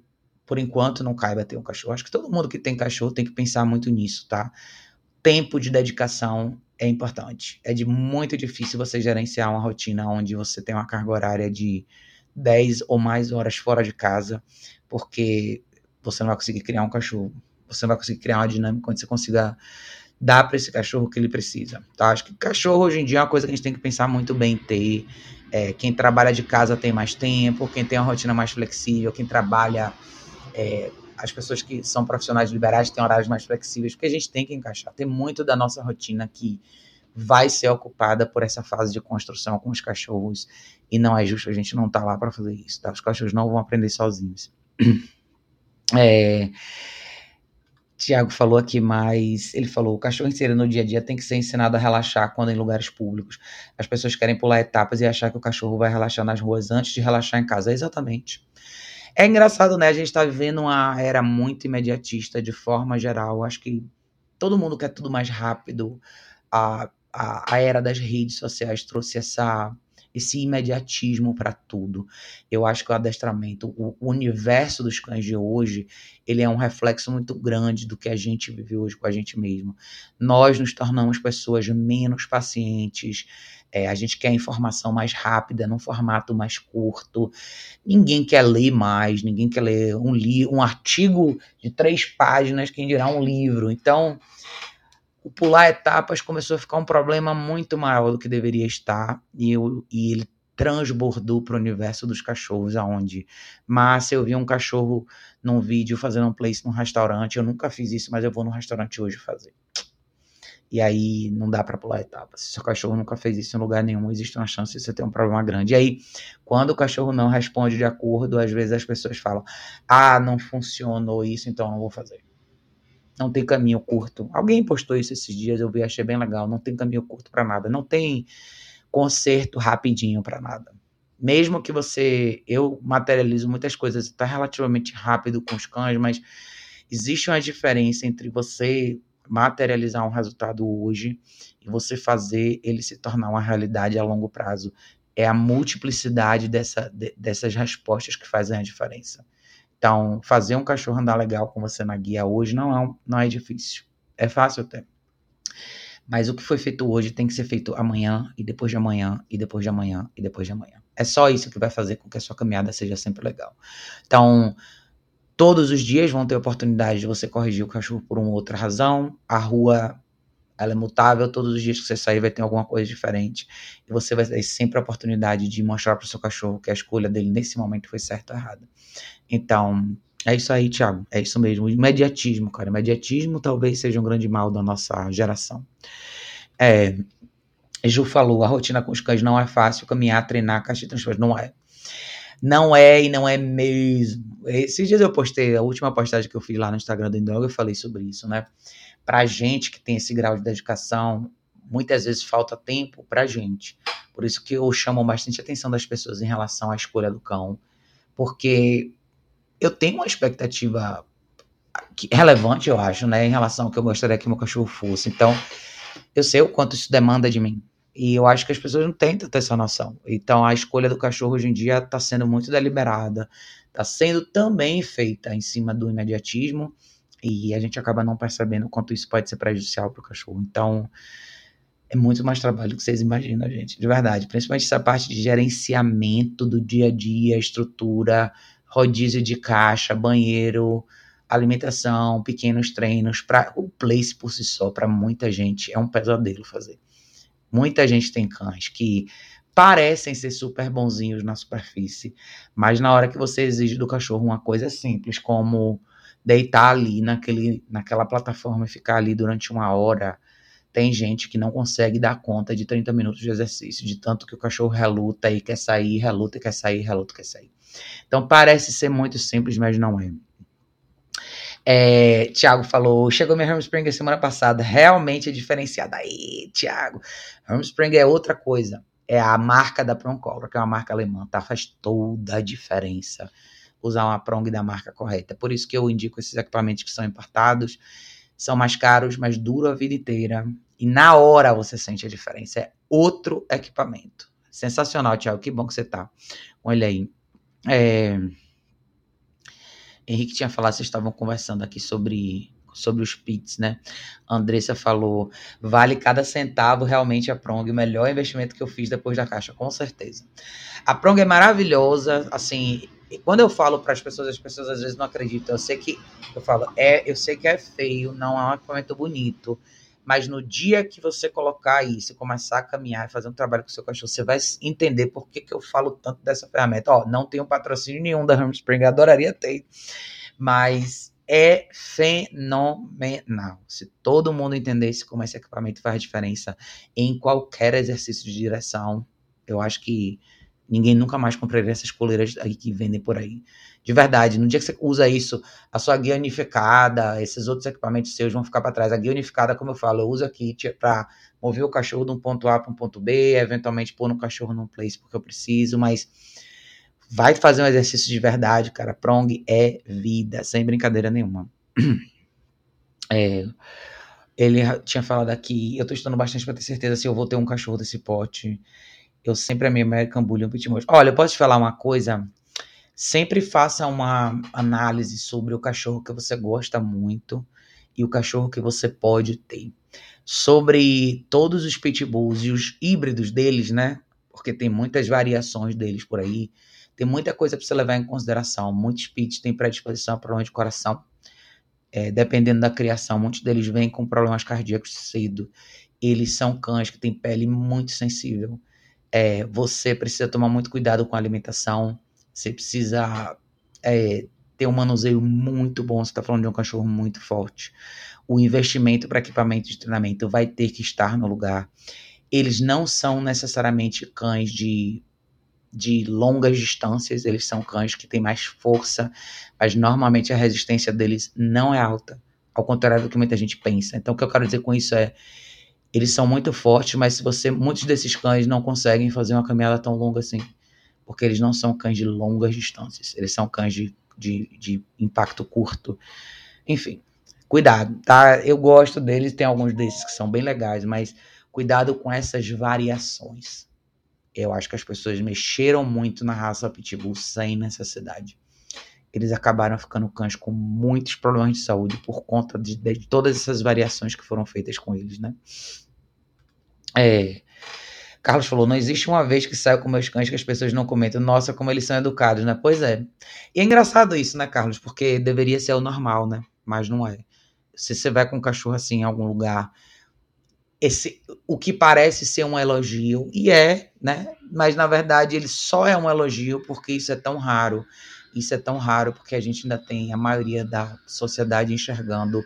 por enquanto, não caiba ter um cachorro. Acho que todo mundo que tem cachorro tem que pensar muito nisso, tá? Tempo de dedicação é importante. É de muito difícil você gerenciar uma rotina onde você tem uma carga horária de 10 ou mais horas fora de casa, porque você não vai conseguir criar um cachorro. Você não vai conseguir criar uma dinâmica onde você consiga dar para esse cachorro o que ele precisa. Tá? Acho que cachorro hoje em dia é uma coisa que a gente tem que pensar muito bem em ter. É, quem trabalha de casa tem mais tempo, quem tem uma rotina mais flexível, quem trabalha é, as pessoas que são profissionais liberais têm horários mais flexíveis, porque a gente tem que encaixar. Tem muito da nossa rotina que vai ser ocupada por essa fase de construção com os cachorros e não é justo a gente não estar tá lá para fazer isso, tá? Os cachorros não vão aprender sozinhos. É, Tiago falou aqui mais. Ele falou: o cachorro inserido no dia a dia tem que ser ensinado a relaxar quando em lugares públicos. As pessoas querem pular etapas e achar que o cachorro vai relaxar nas ruas antes de relaxar em casa. É exatamente. É engraçado, né? A gente está vivendo uma era muito imediatista de forma geral. Acho que todo mundo quer tudo mais rápido. A, a, a era das redes sociais trouxe essa, esse imediatismo para tudo. Eu acho que o adestramento, o, universo dos cães de hoje, ele é um reflexo muito grande do que a gente vive hoje com a gente mesmo. Nós nos tornamos pessoas menos pacientes, é, a gente quer informação mais rápida, num formato mais curto. Ninguém quer ler mais, ninguém quer ler um, li um artigo de três páginas, quem dirá um livro. Então, o pular etapas começou a ficar um problema muito maior do que deveria estar, e, eu, e ele transbordou para o universo dos cachorros, aonde mas eu vi um cachorro num vídeo fazendo um place num restaurante, eu nunca fiz isso, mas eu vou no restaurante hoje fazer. E aí não dá para pular etapas. Se seu cachorro nunca fez isso em lugar nenhum, existe uma chance de você ter um problema grande. E aí, quando o cachorro não responde de acordo, às vezes as pessoas falam: "Ah, não funcionou isso, então não vou fazer". Não tem caminho curto. Alguém postou isso esses dias, eu vi, achei bem legal. Não tem caminho curto para nada. Não tem conserto rapidinho para nada. Mesmo que você, eu materializo muitas coisas, está relativamente rápido com os cães, mas existe uma diferença entre você materializar um resultado hoje e você fazer ele se tornar uma realidade a longo prazo. É a multiplicidade dessa, de, dessas respostas que fazem a diferença. Então, fazer um cachorro andar legal com você na guia hoje não é, não é difícil. É fácil até. Mas o que foi feito hoje tem que ser feito amanhã, e depois de amanhã, e depois de amanhã, e depois de amanhã. É só isso que vai fazer com que a sua caminhada seja sempre legal. Então, Todos os dias vão ter oportunidade de você corrigir o cachorro por uma outra razão. A rua ela é mutável, todos os dias que você sair vai ter alguma coisa diferente. E você vai ter sempre a oportunidade de mostrar para o seu cachorro que a escolha dele nesse momento foi certa ou errada. Então, é isso aí, Thiago. É isso mesmo. O imediatismo, cara. O imediatismo talvez seja um grande mal da nossa geração. É, Ju falou, a rotina com os cães não é fácil, caminhar, treinar, caixa de transporte, não é. Não é e não é mesmo. Esses dias eu postei, a última postagem que eu fiz lá no Instagram do Indog, eu falei sobre isso, né? Pra gente que tem esse grau de dedicação, muitas vezes falta tempo pra gente. Por isso que eu chamo bastante a atenção das pessoas em relação à escolha do cão, porque eu tenho uma expectativa relevante, eu acho, né, em relação ao que eu gostaria que meu cachorro fosse. Então, eu sei o quanto isso demanda de mim. E eu acho que as pessoas não têm tanta essa noção. Então a escolha do cachorro hoje em dia está sendo muito deliberada, está sendo também feita em cima do imediatismo e a gente acaba não percebendo o quanto isso pode ser prejudicial para o cachorro. Então é muito mais trabalho do que vocês imaginam, gente, de verdade. Principalmente essa parte de gerenciamento do dia a dia, estrutura, rodízio de caixa, banheiro, alimentação, pequenos treinos, para o place por si só, para muita gente é um pesadelo fazer. Muita gente tem cães que parecem ser super bonzinhos na superfície, mas na hora que você exige do cachorro uma coisa simples, como deitar ali naquele, naquela plataforma e ficar ali durante uma hora, tem gente que não consegue dar conta de 30 minutos de exercício, de tanto que o cachorro reluta e quer sair, reluta e quer sair, reluta quer sair. Então parece ser muito simples, mas não é. É, Tiago falou, chegou minha Hermspringer semana passada, realmente é diferenciada. Aí, Tiago, Hermspringer é outra coisa. É a marca da Proncobra, que é uma marca alemã, tá? Faz toda a diferença usar uma Prong da marca correta. Por isso que eu indico esses equipamentos que são importados. São mais caros, mas duram a vida inteira. E na hora você sente a diferença. É outro equipamento. Sensacional, Tiago. Que bom que você tá. Olha aí. É... Henrique tinha falado, vocês estavam conversando aqui sobre sobre os pits, né? Andressa falou, vale cada centavo realmente a Prong, o melhor investimento que eu fiz depois da caixa, com certeza. A Prong é maravilhosa, assim, quando eu falo para as pessoas, as pessoas às vezes não acreditam. Eu sei que eu falo, é, eu sei que é feio, não é um equipamento bonito, mas no dia que você colocar isso e começar a caminhar e fazer um trabalho com o seu cachorro, você vai entender por que, que eu falo tanto dessa ferramenta. Ó, não tenho patrocínio nenhum da Hamspring, adoraria ter, mas é fenomenal. Se todo mundo entendesse como esse equipamento faz diferença em qualquer exercício de direção, eu acho que ninguém nunca mais compraria essas coleiras aí que vendem por aí de verdade. No dia que você usa isso, a sua guia unificada, esses outros equipamentos seus vão ficar para trás. A guia unificada, como eu falo, eu uso aqui para mover o cachorro de um ponto A para um ponto B, eventualmente pôr no cachorro num place porque eu preciso, mas vai fazer um exercício de verdade, cara. Prong é vida, sem brincadeira nenhuma. É, ele tinha falado aqui, eu tô estudando bastante para ter certeza se eu vou ter um cachorro desse pote. Eu sempre amei American Bully um Pit Olha, eu posso te falar uma coisa? Sempre faça uma análise sobre o cachorro que você gosta muito e o cachorro que você pode ter. Sobre todos os pitbulls e os híbridos deles, né? Porque tem muitas variações deles por aí. Tem muita coisa para você levar em consideração. Muitos pits têm predisposição a problemas de coração. É, dependendo da criação, muitos deles vêm com problemas cardíacos cedo. Eles são cães que têm pele muito sensível. É, você precisa tomar muito cuidado com a alimentação. Você precisa é, ter um manuseio muito bom. Você está falando de um cachorro muito forte. O investimento para equipamento de treinamento vai ter que estar no lugar. Eles não são necessariamente cães de, de longas distâncias, eles são cães que têm mais força, mas normalmente a resistência deles não é alta, ao contrário do que muita gente pensa. Então, o que eu quero dizer com isso é eles são muito fortes, mas se você muitos desses cães não conseguem fazer uma caminhada tão longa assim porque eles não são cães de longas distâncias, eles são cães de, de, de impacto curto. Enfim, cuidado, tá? Eu gosto deles, tem alguns desses que são bem legais, mas cuidado com essas variações. Eu acho que as pessoas mexeram muito na raça Pitbull sem necessidade. Eles acabaram ficando cães com muitos problemas de saúde por conta de, de todas essas variações que foram feitas com eles, né? É, Carlos falou: não existe uma vez que saio com meus cães que as pessoas não comentam. Nossa, como eles são educados, né? Pois é. E é engraçado isso, né, Carlos? Porque deveria ser o normal, né? Mas não é. Se você vai com um cachorro assim em algum lugar, esse, o que parece ser um elogio, e é, né? Mas na verdade ele só é um elogio porque isso é tão raro. Isso é tão raro porque a gente ainda tem a maioria da sociedade enxergando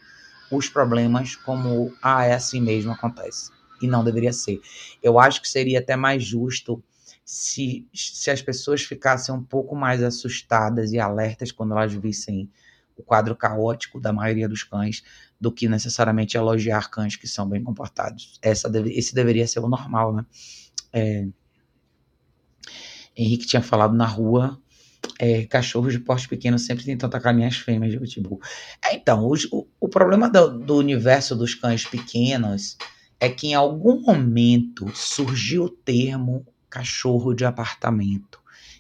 os problemas como, ah, é assim mesmo, acontece e não deveria ser. Eu acho que seria até mais justo se, se as pessoas ficassem um pouco mais assustadas e alertas quando elas vissem o quadro caótico da maioria dos cães do que necessariamente elogiar cães que são bem comportados. Essa deve, esse deveria ser o normal, né? É, Henrique tinha falado na rua, é, cachorros de porte pequeno sempre tentam atacar minhas fêmeas de pitbull. É, então, os, o, o problema do, do universo dos cães pequenos é que em algum momento surgiu o termo cachorro de apartamento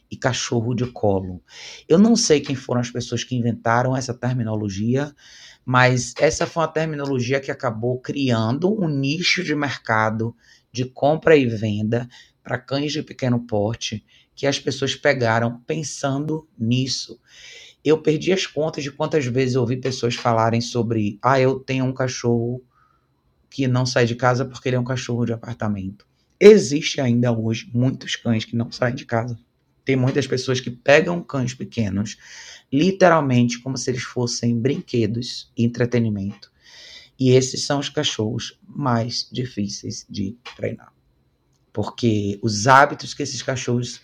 e cachorro de colo. Eu não sei quem foram as pessoas que inventaram essa terminologia, mas essa foi uma terminologia que acabou criando um nicho de mercado de compra e venda para cães de pequeno porte que as pessoas pegaram pensando nisso. Eu perdi as contas de quantas vezes eu ouvi pessoas falarem sobre: ah, eu tenho um cachorro que não sai de casa porque ele é um cachorro de apartamento. Existe ainda hoje muitos cães que não saem de casa. Tem muitas pessoas que pegam cães pequenos, literalmente como se eles fossem brinquedos entretenimento. E esses são os cachorros mais difíceis de treinar porque os hábitos que esses cachorros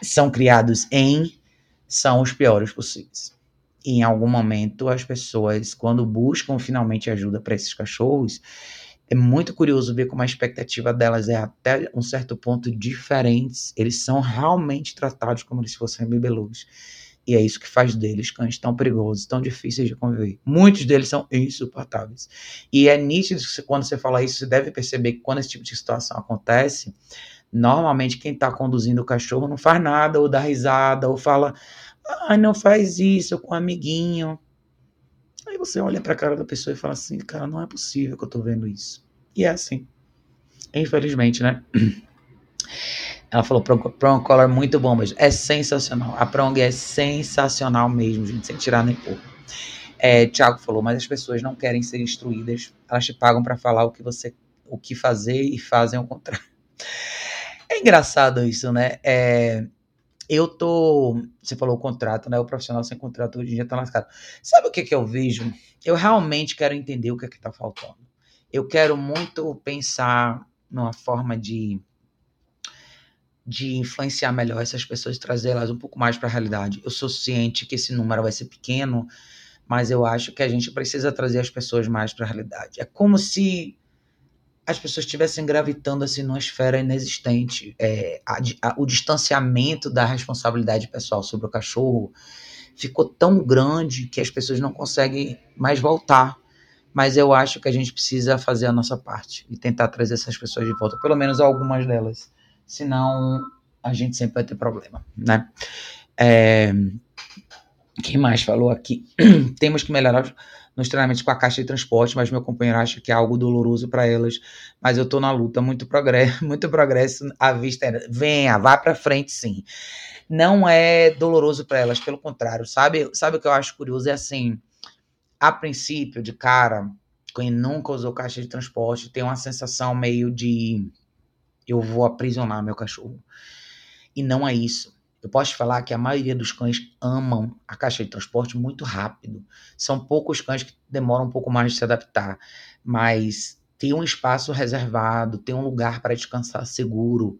são criados em são os piores possíveis. E em algum momento as pessoas, quando buscam finalmente ajuda para esses cachorros, é muito curioso ver como a expectativa delas é até um certo ponto diferentes. Eles são realmente tratados como se fossem bibelôs. E é isso que faz deles cães tão perigosos, tão difíceis de conviver. Muitos deles são insuportáveis. E é nítido que quando você fala isso, você deve perceber que quando esse tipo de situação acontece, normalmente quem está conduzindo o cachorro não faz nada, ou dá risada, ou fala, ah, não faz isso com um amiguinho. Aí você olha para a cara da pessoa e fala assim, cara, não é possível que eu estou vendo isso. E é assim. Infelizmente, né? Ela falou Prong Color muito bom mesmo. É sensacional. A Prong é sensacional mesmo, gente, sem tirar nem pôr. É, Tiago falou, mas as pessoas não querem ser instruídas. Elas te pagam para falar o que você, o que fazer e fazem o contrário. É engraçado isso, né? É, eu tô. Você falou o contrato, né? O profissional sem contrato hoje em dia tá lascado. Sabe o que, que eu vejo? Eu realmente quero entender o que é que tá faltando. Eu quero muito pensar numa forma de de influenciar melhor essas pessoas, trazer elas um pouco mais para a realidade. Eu sou ciente que esse número vai ser pequeno, mas eu acho que a gente precisa trazer as pessoas mais para a realidade. É como se as pessoas estivessem gravitando assim numa esfera inexistente. É, a, a, o distanciamento da responsabilidade pessoal sobre o cachorro ficou tão grande que as pessoas não conseguem mais voltar. Mas eu acho que a gente precisa fazer a nossa parte e tentar trazer essas pessoas de volta, pelo menos algumas delas senão a gente sempre vai ter problema, né? É, quem mais falou aqui? Temos que melhorar nos treinamentos com a caixa de transporte, mas meu companheiro acha que é algo doloroso para elas. Mas eu tô na luta, muito progresso, muito progresso à vista. Venha, vá para frente, sim. Não é doloroso para elas, pelo contrário. Sabe, sabe o que eu acho curioso é assim, a princípio, de cara, quem nunca usou caixa de transporte tem uma sensação meio de eu vou aprisionar meu cachorro. E não é isso. Eu posso falar que a maioria dos cães amam a caixa de transporte muito rápido. São poucos cães que demoram um pouco mais de se adaptar, mas ter um espaço reservado, ter um lugar para descansar seguro,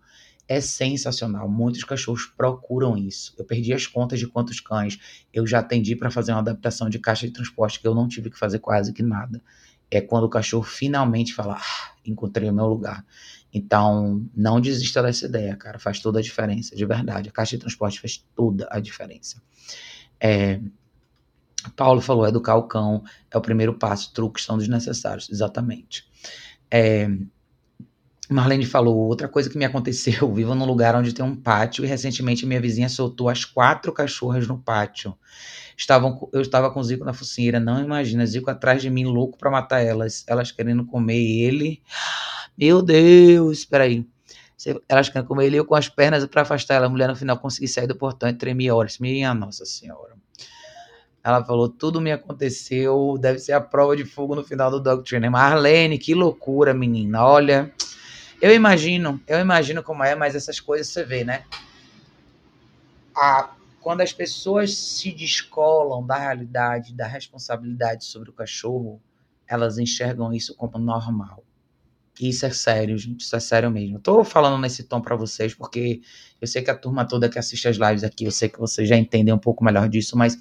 é sensacional. Muitos cachorros procuram isso. Eu perdi as contas de quantos cães eu já atendi para fazer uma adaptação de caixa de transporte que eu não tive que fazer quase que nada. É quando o cachorro finalmente fala: ah, encontrei o meu lugar. Então, não desista dessa ideia, cara. Faz toda a diferença, de verdade. A caixa de transporte faz toda a diferença. É, Paulo falou: educar o cão é o primeiro passo, truques são desnecessários. Exatamente. É, Marlene falou: outra coisa que me aconteceu, vivo num lugar onde tem um pátio e recentemente minha vizinha soltou as quatro cachorras no pátio. Estavam, eu estava com o Zico na focinheira, não imagina, Zico atrás de mim, louco para matar elas, elas querendo comer ele. Meu Deus, espera aí. Elas querem comer ele eu com as pernas para afastar ela. A mulher no final consegui sair do portão e tremi horas. Minha Nossa Senhora. Ela falou: tudo me aconteceu. Deve ser a prova de fogo no final do Dog Trainer. Marlene, que loucura, menina. Olha, eu imagino, eu imagino como é, mas essas coisas você vê, né? A, quando as pessoas se descolam da realidade, da responsabilidade sobre o cachorro, elas enxergam isso como normal. Isso é sério, gente. Isso é sério mesmo. Eu tô falando nesse tom para vocês porque eu sei que a turma toda que assiste as lives aqui, eu sei que vocês já entendem um pouco melhor disso, mas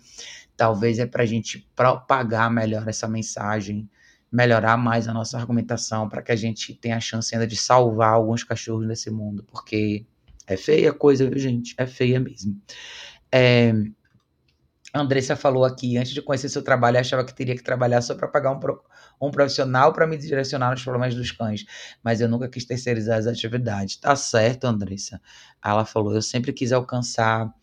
talvez é pra gente propagar melhor essa mensagem, melhorar mais a nossa argumentação para que a gente tenha a chance ainda de salvar alguns cachorros nesse mundo, porque é feia a coisa, viu, gente? É feia mesmo. É... Andressa falou aqui, antes de conhecer seu trabalho, achava que teria que trabalhar só para pagar um, pro, um profissional para me direcionar nos problemas dos cães, mas eu nunca quis terceirizar as atividades. Tá certo, Andressa. Ela falou, eu sempre quis alcançar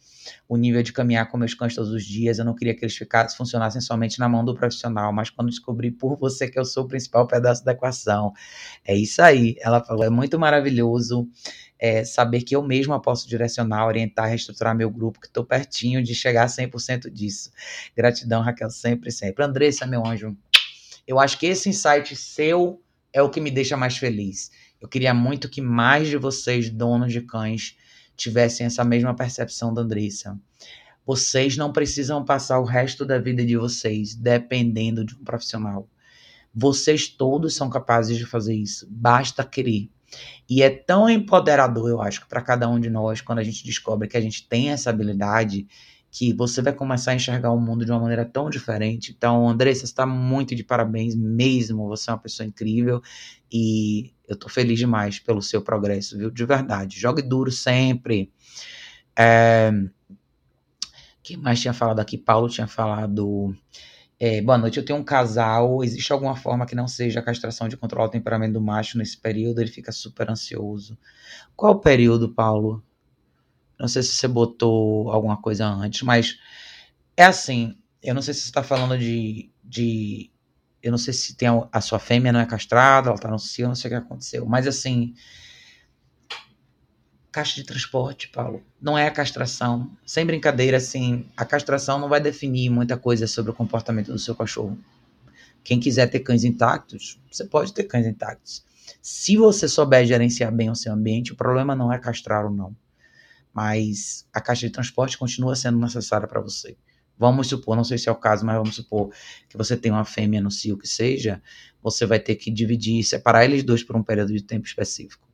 o nível de caminhar com meus cães todos os dias. Eu não queria que eles ficassem, funcionassem somente na mão do profissional, mas quando descobri por você que eu sou o principal pedaço da equação. É isso aí. Ela falou, é muito maravilhoso é, saber que eu mesma posso direcionar, orientar, reestruturar meu grupo, que estou pertinho de chegar a 100% disso. Gratidão, Raquel, sempre, sempre. Andressa, meu anjo, eu acho que esse insight seu é o que me deixa mais feliz. Eu queria muito que mais de vocês, donos de cães, tivessem essa mesma percepção da Andressa. Vocês não precisam passar o resto da vida de vocês dependendo de um profissional. Vocês todos são capazes de fazer isso. Basta querer. E é tão empoderador, eu acho, para cada um de nós, quando a gente descobre que a gente tem essa habilidade, que você vai começar a enxergar o mundo de uma maneira tão diferente. Então, Andressa, você está muito de parabéns mesmo. Você é uma pessoa incrível e eu estou feliz demais pelo seu progresso, viu? De verdade. Jogue duro sempre. É... Quem mais tinha falado aqui? Paulo tinha falado. É, boa noite, eu tenho um casal. Existe alguma forma que não seja a castração de controlar o temperamento do macho nesse período? Ele fica super ansioso. Qual período, Paulo? Não sei se você botou alguma coisa antes, mas é assim. Eu não sei se você está falando de, de. Eu não sei se tem a, a sua fêmea não é castrada, ela está no cio, não sei o que aconteceu. Mas assim caixa de transporte, Paulo. Não é a castração. Sem brincadeira, assim, a castração não vai definir muita coisa sobre o comportamento do seu cachorro. Quem quiser ter cães intactos, você pode ter cães intactos. Se você souber gerenciar bem o seu ambiente, o problema não é castrar ou não. Mas a caixa de transporte continua sendo necessária para você. Vamos supor, não sei se é o caso, mas vamos supor que você tem uma fêmea no cio que seja, você vai ter que dividir, separar eles dois por um período de tempo específico.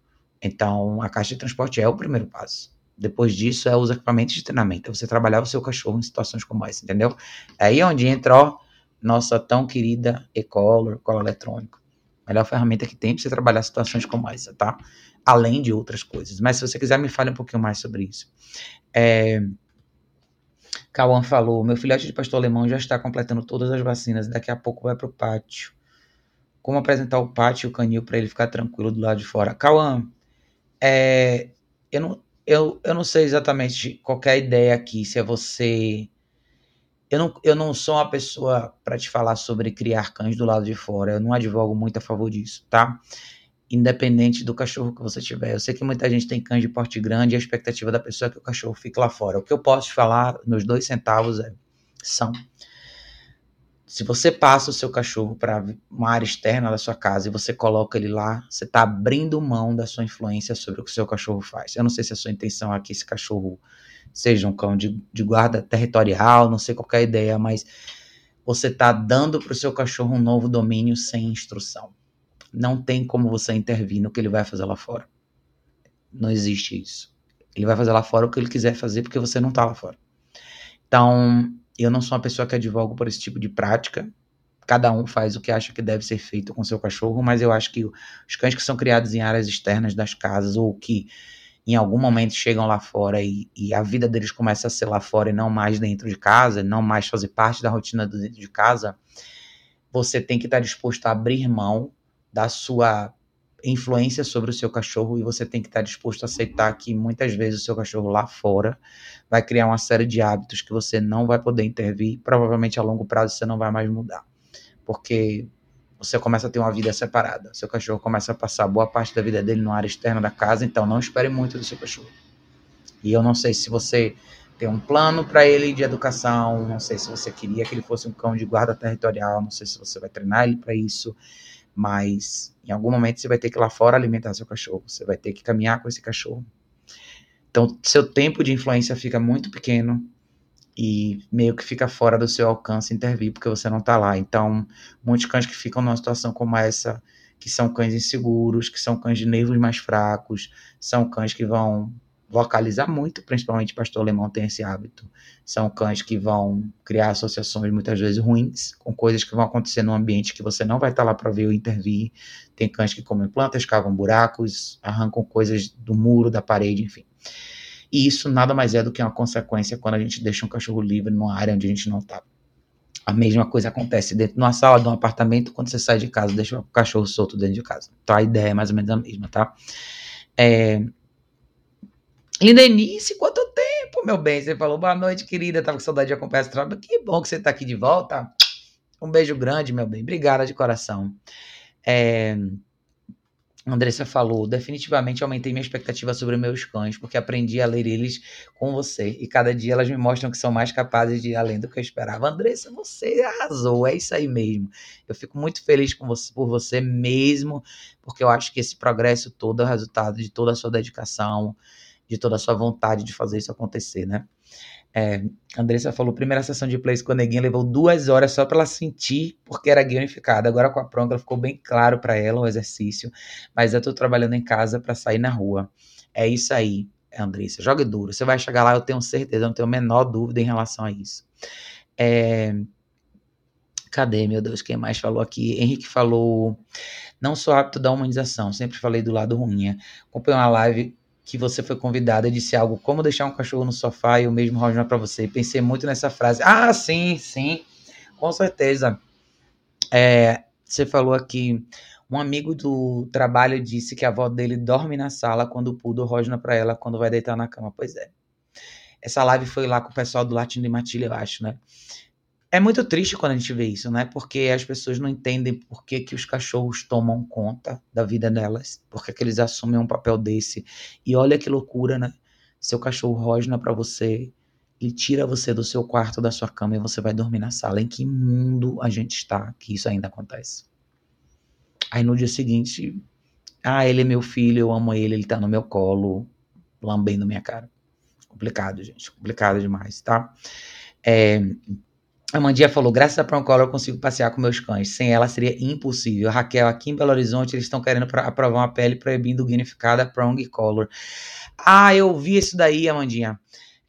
Então, a caixa de transporte é o primeiro passo. Depois disso, é os equipamentos de treinamento. É você trabalhar o seu cachorro em situações como essa, entendeu? É aí onde entra, ó, nossa tão querida e-collar, cola eletrônico. Melhor ferramenta que tem para você trabalhar situações como essa, tá? Além de outras coisas. Mas se você quiser, me fale um pouquinho mais sobre isso. É... Cauã falou: meu filhote de pastor alemão já está completando todas as vacinas, daqui a pouco vai para o pátio. Como apresentar o pátio e o canil para ele ficar tranquilo do lado de fora? Cauã, é, eu, não, eu, eu não sei exatamente qualquer ideia aqui, se é você. Eu não, eu não sou uma pessoa para te falar sobre criar cães do lado de fora. Eu não advogo muito a favor disso, tá? Independente do cachorro que você tiver. Eu sei que muita gente tem cães de porte grande e a expectativa da pessoa é que o cachorro fique lá fora. O que eu posso te falar, meus dois centavos, é, são se você passa o seu cachorro para uma área externa da sua casa e você coloca ele lá, você está abrindo mão da sua influência sobre o que o seu cachorro faz. Eu não sei se a sua intenção é que esse cachorro seja um cão de, de guarda territorial, não sei qual a ideia, mas você está dando para o seu cachorro um novo domínio sem instrução. Não tem como você intervir no que ele vai fazer lá fora. Não existe isso. Ele vai fazer lá fora o que ele quiser fazer porque você não está lá fora. Então, eu não sou uma pessoa que advogo por esse tipo de prática. Cada um faz o que acha que deve ser feito com seu cachorro, mas eu acho que os cães que são criados em áreas externas das casas ou que em algum momento chegam lá fora e, e, a vida deles começa a ser lá fora e não mais dentro de casa, não mais fazer parte da rotina do dentro de casa, você tem que estar disposto a abrir mão da sua influência sobre o seu cachorro e você tem que estar disposto a aceitar que muitas vezes o seu cachorro lá fora vai criar uma série de hábitos que você não vai poder intervir, provavelmente a longo prazo você não vai mais mudar. Porque você começa a ter uma vida separada. Seu cachorro começa a passar boa parte da vida dele numa área externa da casa, então não espere muito do seu cachorro. E eu não sei se você tem um plano para ele de educação, não sei se você queria que ele fosse um cão de guarda territorial, não sei se você vai treinar ele para isso, mas em algum momento você vai ter que ir lá fora alimentar seu cachorro, você vai ter que caminhar com esse cachorro. Então, seu tempo de influência fica muito pequeno e meio que fica fora do seu alcance intervir porque você não está lá. Então, muitos cães que ficam numa situação como essa, que são cães inseguros, que são cães de nervos mais fracos, são cães que vão vocalizar muito, principalmente pastor alemão tem esse hábito. São cães que vão criar associações muitas vezes ruins com coisas que vão acontecer no ambiente que você não vai estar lá para ver ou intervir. Tem cães que comem plantas, cavam buracos, arrancam coisas do muro, da parede, enfim. E isso nada mais é do que uma consequência quando a gente deixa um cachorro livre numa área onde a gente não está. A mesma coisa acontece dentro de uma sala de um apartamento quando você sai de casa deixa o cachorro solto dentro de casa. Então a ideia é mais ou menos a mesma, tá? É... Lindenice, quanto tempo, meu bem? Você falou boa noite, querida. Tava com saudade de acompanhar esse trabalho. Que bom que você tá aqui de volta. Um beijo grande, meu bem. Obrigada de coração. É... Andressa falou, definitivamente aumentei minha expectativa sobre meus cães, porque aprendi a ler eles com você. E cada dia elas me mostram que são mais capazes de ir além do que eu esperava. Andressa, você arrasou, é isso aí mesmo. Eu fico muito feliz você, por você mesmo, porque eu acho que esse progresso todo é o resultado de toda a sua dedicação, de toda a sua vontade de fazer isso acontecer, né? É, Andressa falou, primeira sessão de plays com a neguinha levou duas horas só para ela sentir, porque era gamificada. Agora com a pronga ficou bem claro para ela o exercício, mas eu tô trabalhando em casa para sair na rua. É isso aí, Andressa, jogue duro. Você vai chegar lá, eu tenho certeza, eu não tenho a menor dúvida em relação a isso. É... Cadê, meu Deus, quem mais falou aqui? Henrique falou, não sou apto da humanização, sempre falei do lado ruim. Acompanhei uma live que você foi convidada, disse algo como deixar um cachorro no sofá e o mesmo Roger para você. Pensei muito nessa frase. Ah, sim, sim, com certeza. É, você falou aqui, um amigo do trabalho disse que a avó dele dorme na sala quando o Pudo rosna para ela quando vai deitar na cama. Pois é. Essa live foi lá com o pessoal do Latino de Matilha, eu acho, né? É muito triste quando a gente vê isso, né? Porque as pessoas não entendem por que, que os cachorros tomam conta da vida delas, porque que eles assumem um papel desse. E olha que loucura, né? Seu cachorro rosna para você e tira você do seu quarto, da sua cama e você vai dormir na sala. Em que mundo a gente está que isso ainda acontece? Aí no dia seguinte, ah, ele é meu filho, eu amo ele, ele tá no meu colo, lambendo minha cara. Complicado, gente, complicado demais, tá? É, a Mandia falou: graças a Proncola eu consigo passear com meus cães. Sem ela seria impossível. Raquel, aqui em Belo Horizonte, eles estão querendo aprovar uma pele proibindo guinificada Prong Color. Ah, eu vi isso daí, Amandinha.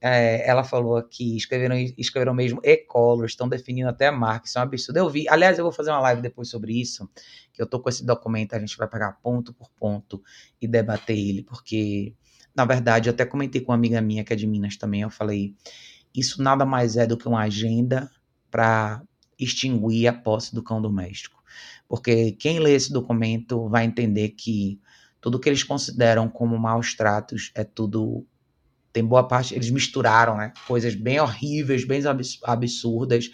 É, ela falou que escreveram, escreveram mesmo e-color, estão definindo até a marca, isso é um absurdo. Eu vi, aliás, eu vou fazer uma live depois sobre isso, que eu tô com esse documento, a gente vai pegar ponto por ponto e debater ele, porque, na verdade, eu até comentei com uma amiga minha que é de Minas também, eu falei, isso nada mais é do que uma agenda para extinguir a posse do cão doméstico. Porque quem lê esse documento vai entender que tudo que eles consideram como maus tratos é tudo. Tem boa parte, eles misturaram né, coisas bem horríveis, bem absurdas,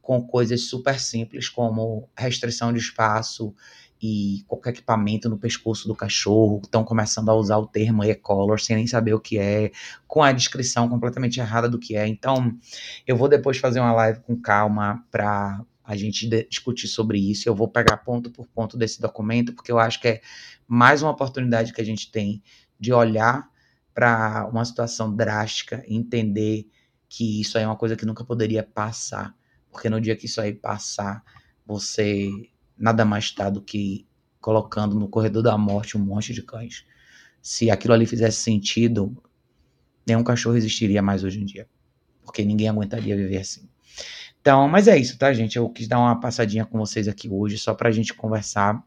com coisas super simples, como restrição de espaço, e qualquer equipamento no pescoço do cachorro, estão começando a usar o termo e-collar sem nem saber o que é, com a descrição completamente errada do que é. Então, eu vou depois fazer uma live com calma para a gente discutir sobre isso. Eu vou pegar ponto por ponto desse documento, porque eu acho que é mais uma oportunidade que a gente tem de olhar para uma situação drástica entender que isso aí é uma coisa que nunca poderia passar, porque no dia que isso aí passar, você nada mais está do que colocando no corredor da morte um monte de cães. Se aquilo ali fizesse sentido, nenhum cachorro existiria mais hoje em dia. Porque ninguém aguentaria viver assim. Então, mas é isso, tá, gente? Eu quis dar uma passadinha com vocês aqui hoje, só para a gente conversar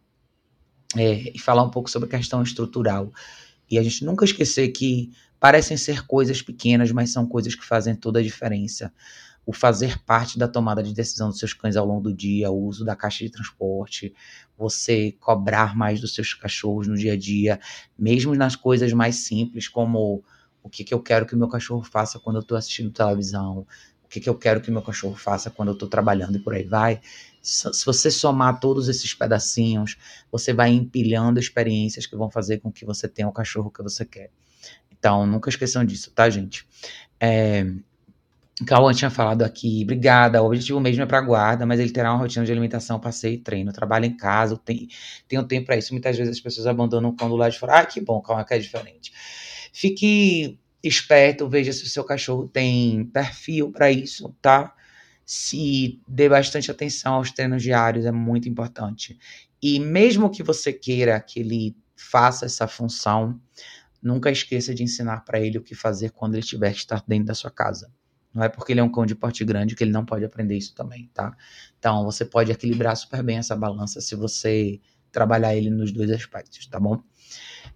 é, e falar um pouco sobre a questão estrutural. E a gente nunca esquecer que parecem ser coisas pequenas, mas são coisas que fazem toda a diferença o fazer parte da tomada de decisão dos seus cães ao longo do dia, o uso da caixa de transporte, você cobrar mais dos seus cachorros no dia a dia, mesmo nas coisas mais simples, como o que, que eu quero que o meu cachorro faça quando eu estou assistindo televisão, o que, que eu quero que meu cachorro faça quando eu estou trabalhando e por aí vai. Se você somar todos esses pedacinhos, você vai empilhando experiências que vão fazer com que você tenha o cachorro que você quer. Então, nunca esqueçam disso, tá, gente? É, Cauã tinha falado aqui, obrigada. O objetivo mesmo é para guarda, mas ele terá uma rotina de alimentação, passeio e treino. Trabalho em casa, tem, tem um tempo para isso. Muitas vezes as pessoas abandonam quando lá de fora. Ah, que bom, Cauã, que é diferente. Fique esperto, veja se o seu cachorro tem perfil para isso, tá? Se dê bastante atenção aos treinos diários, é muito importante. E mesmo que você queira que ele faça essa função, nunca esqueça de ensinar para ele o que fazer quando ele estiver estar dentro da sua casa. Não é porque ele é um cão de porte grande que ele não pode aprender isso também, tá? Então, você pode equilibrar super bem essa balança se você trabalhar ele nos dois aspectos, tá bom?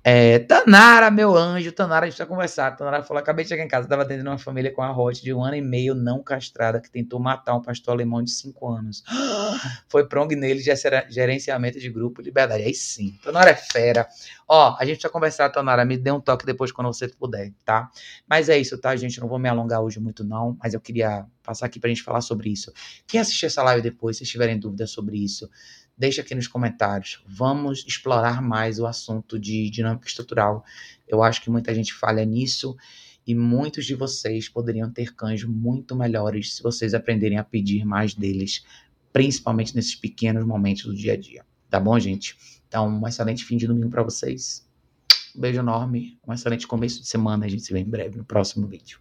É, Tanara, meu anjo, Tanara, a gente tá conversando. Tanara falou: acabei de chegar em casa, estava atendendo uma família com a Rote de um ano e meio não castrada que tentou matar um pastor alemão de cinco anos. Foi prong nele, gerenciamento de grupo, liberdade. Aí sim, Tanara é fera. Ó, a gente vai conversar, Tanara. Me dê um toque depois quando você puder, tá? Mas é isso, tá, gente? Não vou me alongar hoje muito, não, mas eu queria passar aqui pra gente falar sobre isso. Quem assistir essa live depois, se tiverem dúvidas sobre isso, deixa aqui nos comentários. Vamos explorar mais o assunto de dinâmica estrutural. Eu acho que muita gente falha nisso e muitos de vocês poderiam ter cães muito melhores se vocês aprenderem a pedir mais deles, principalmente nesses pequenos momentos do dia a dia. Tá bom, gente? Então, um excelente fim de domingo para vocês. Um beijo enorme, um excelente começo de semana. A gente se vê em breve no próximo vídeo.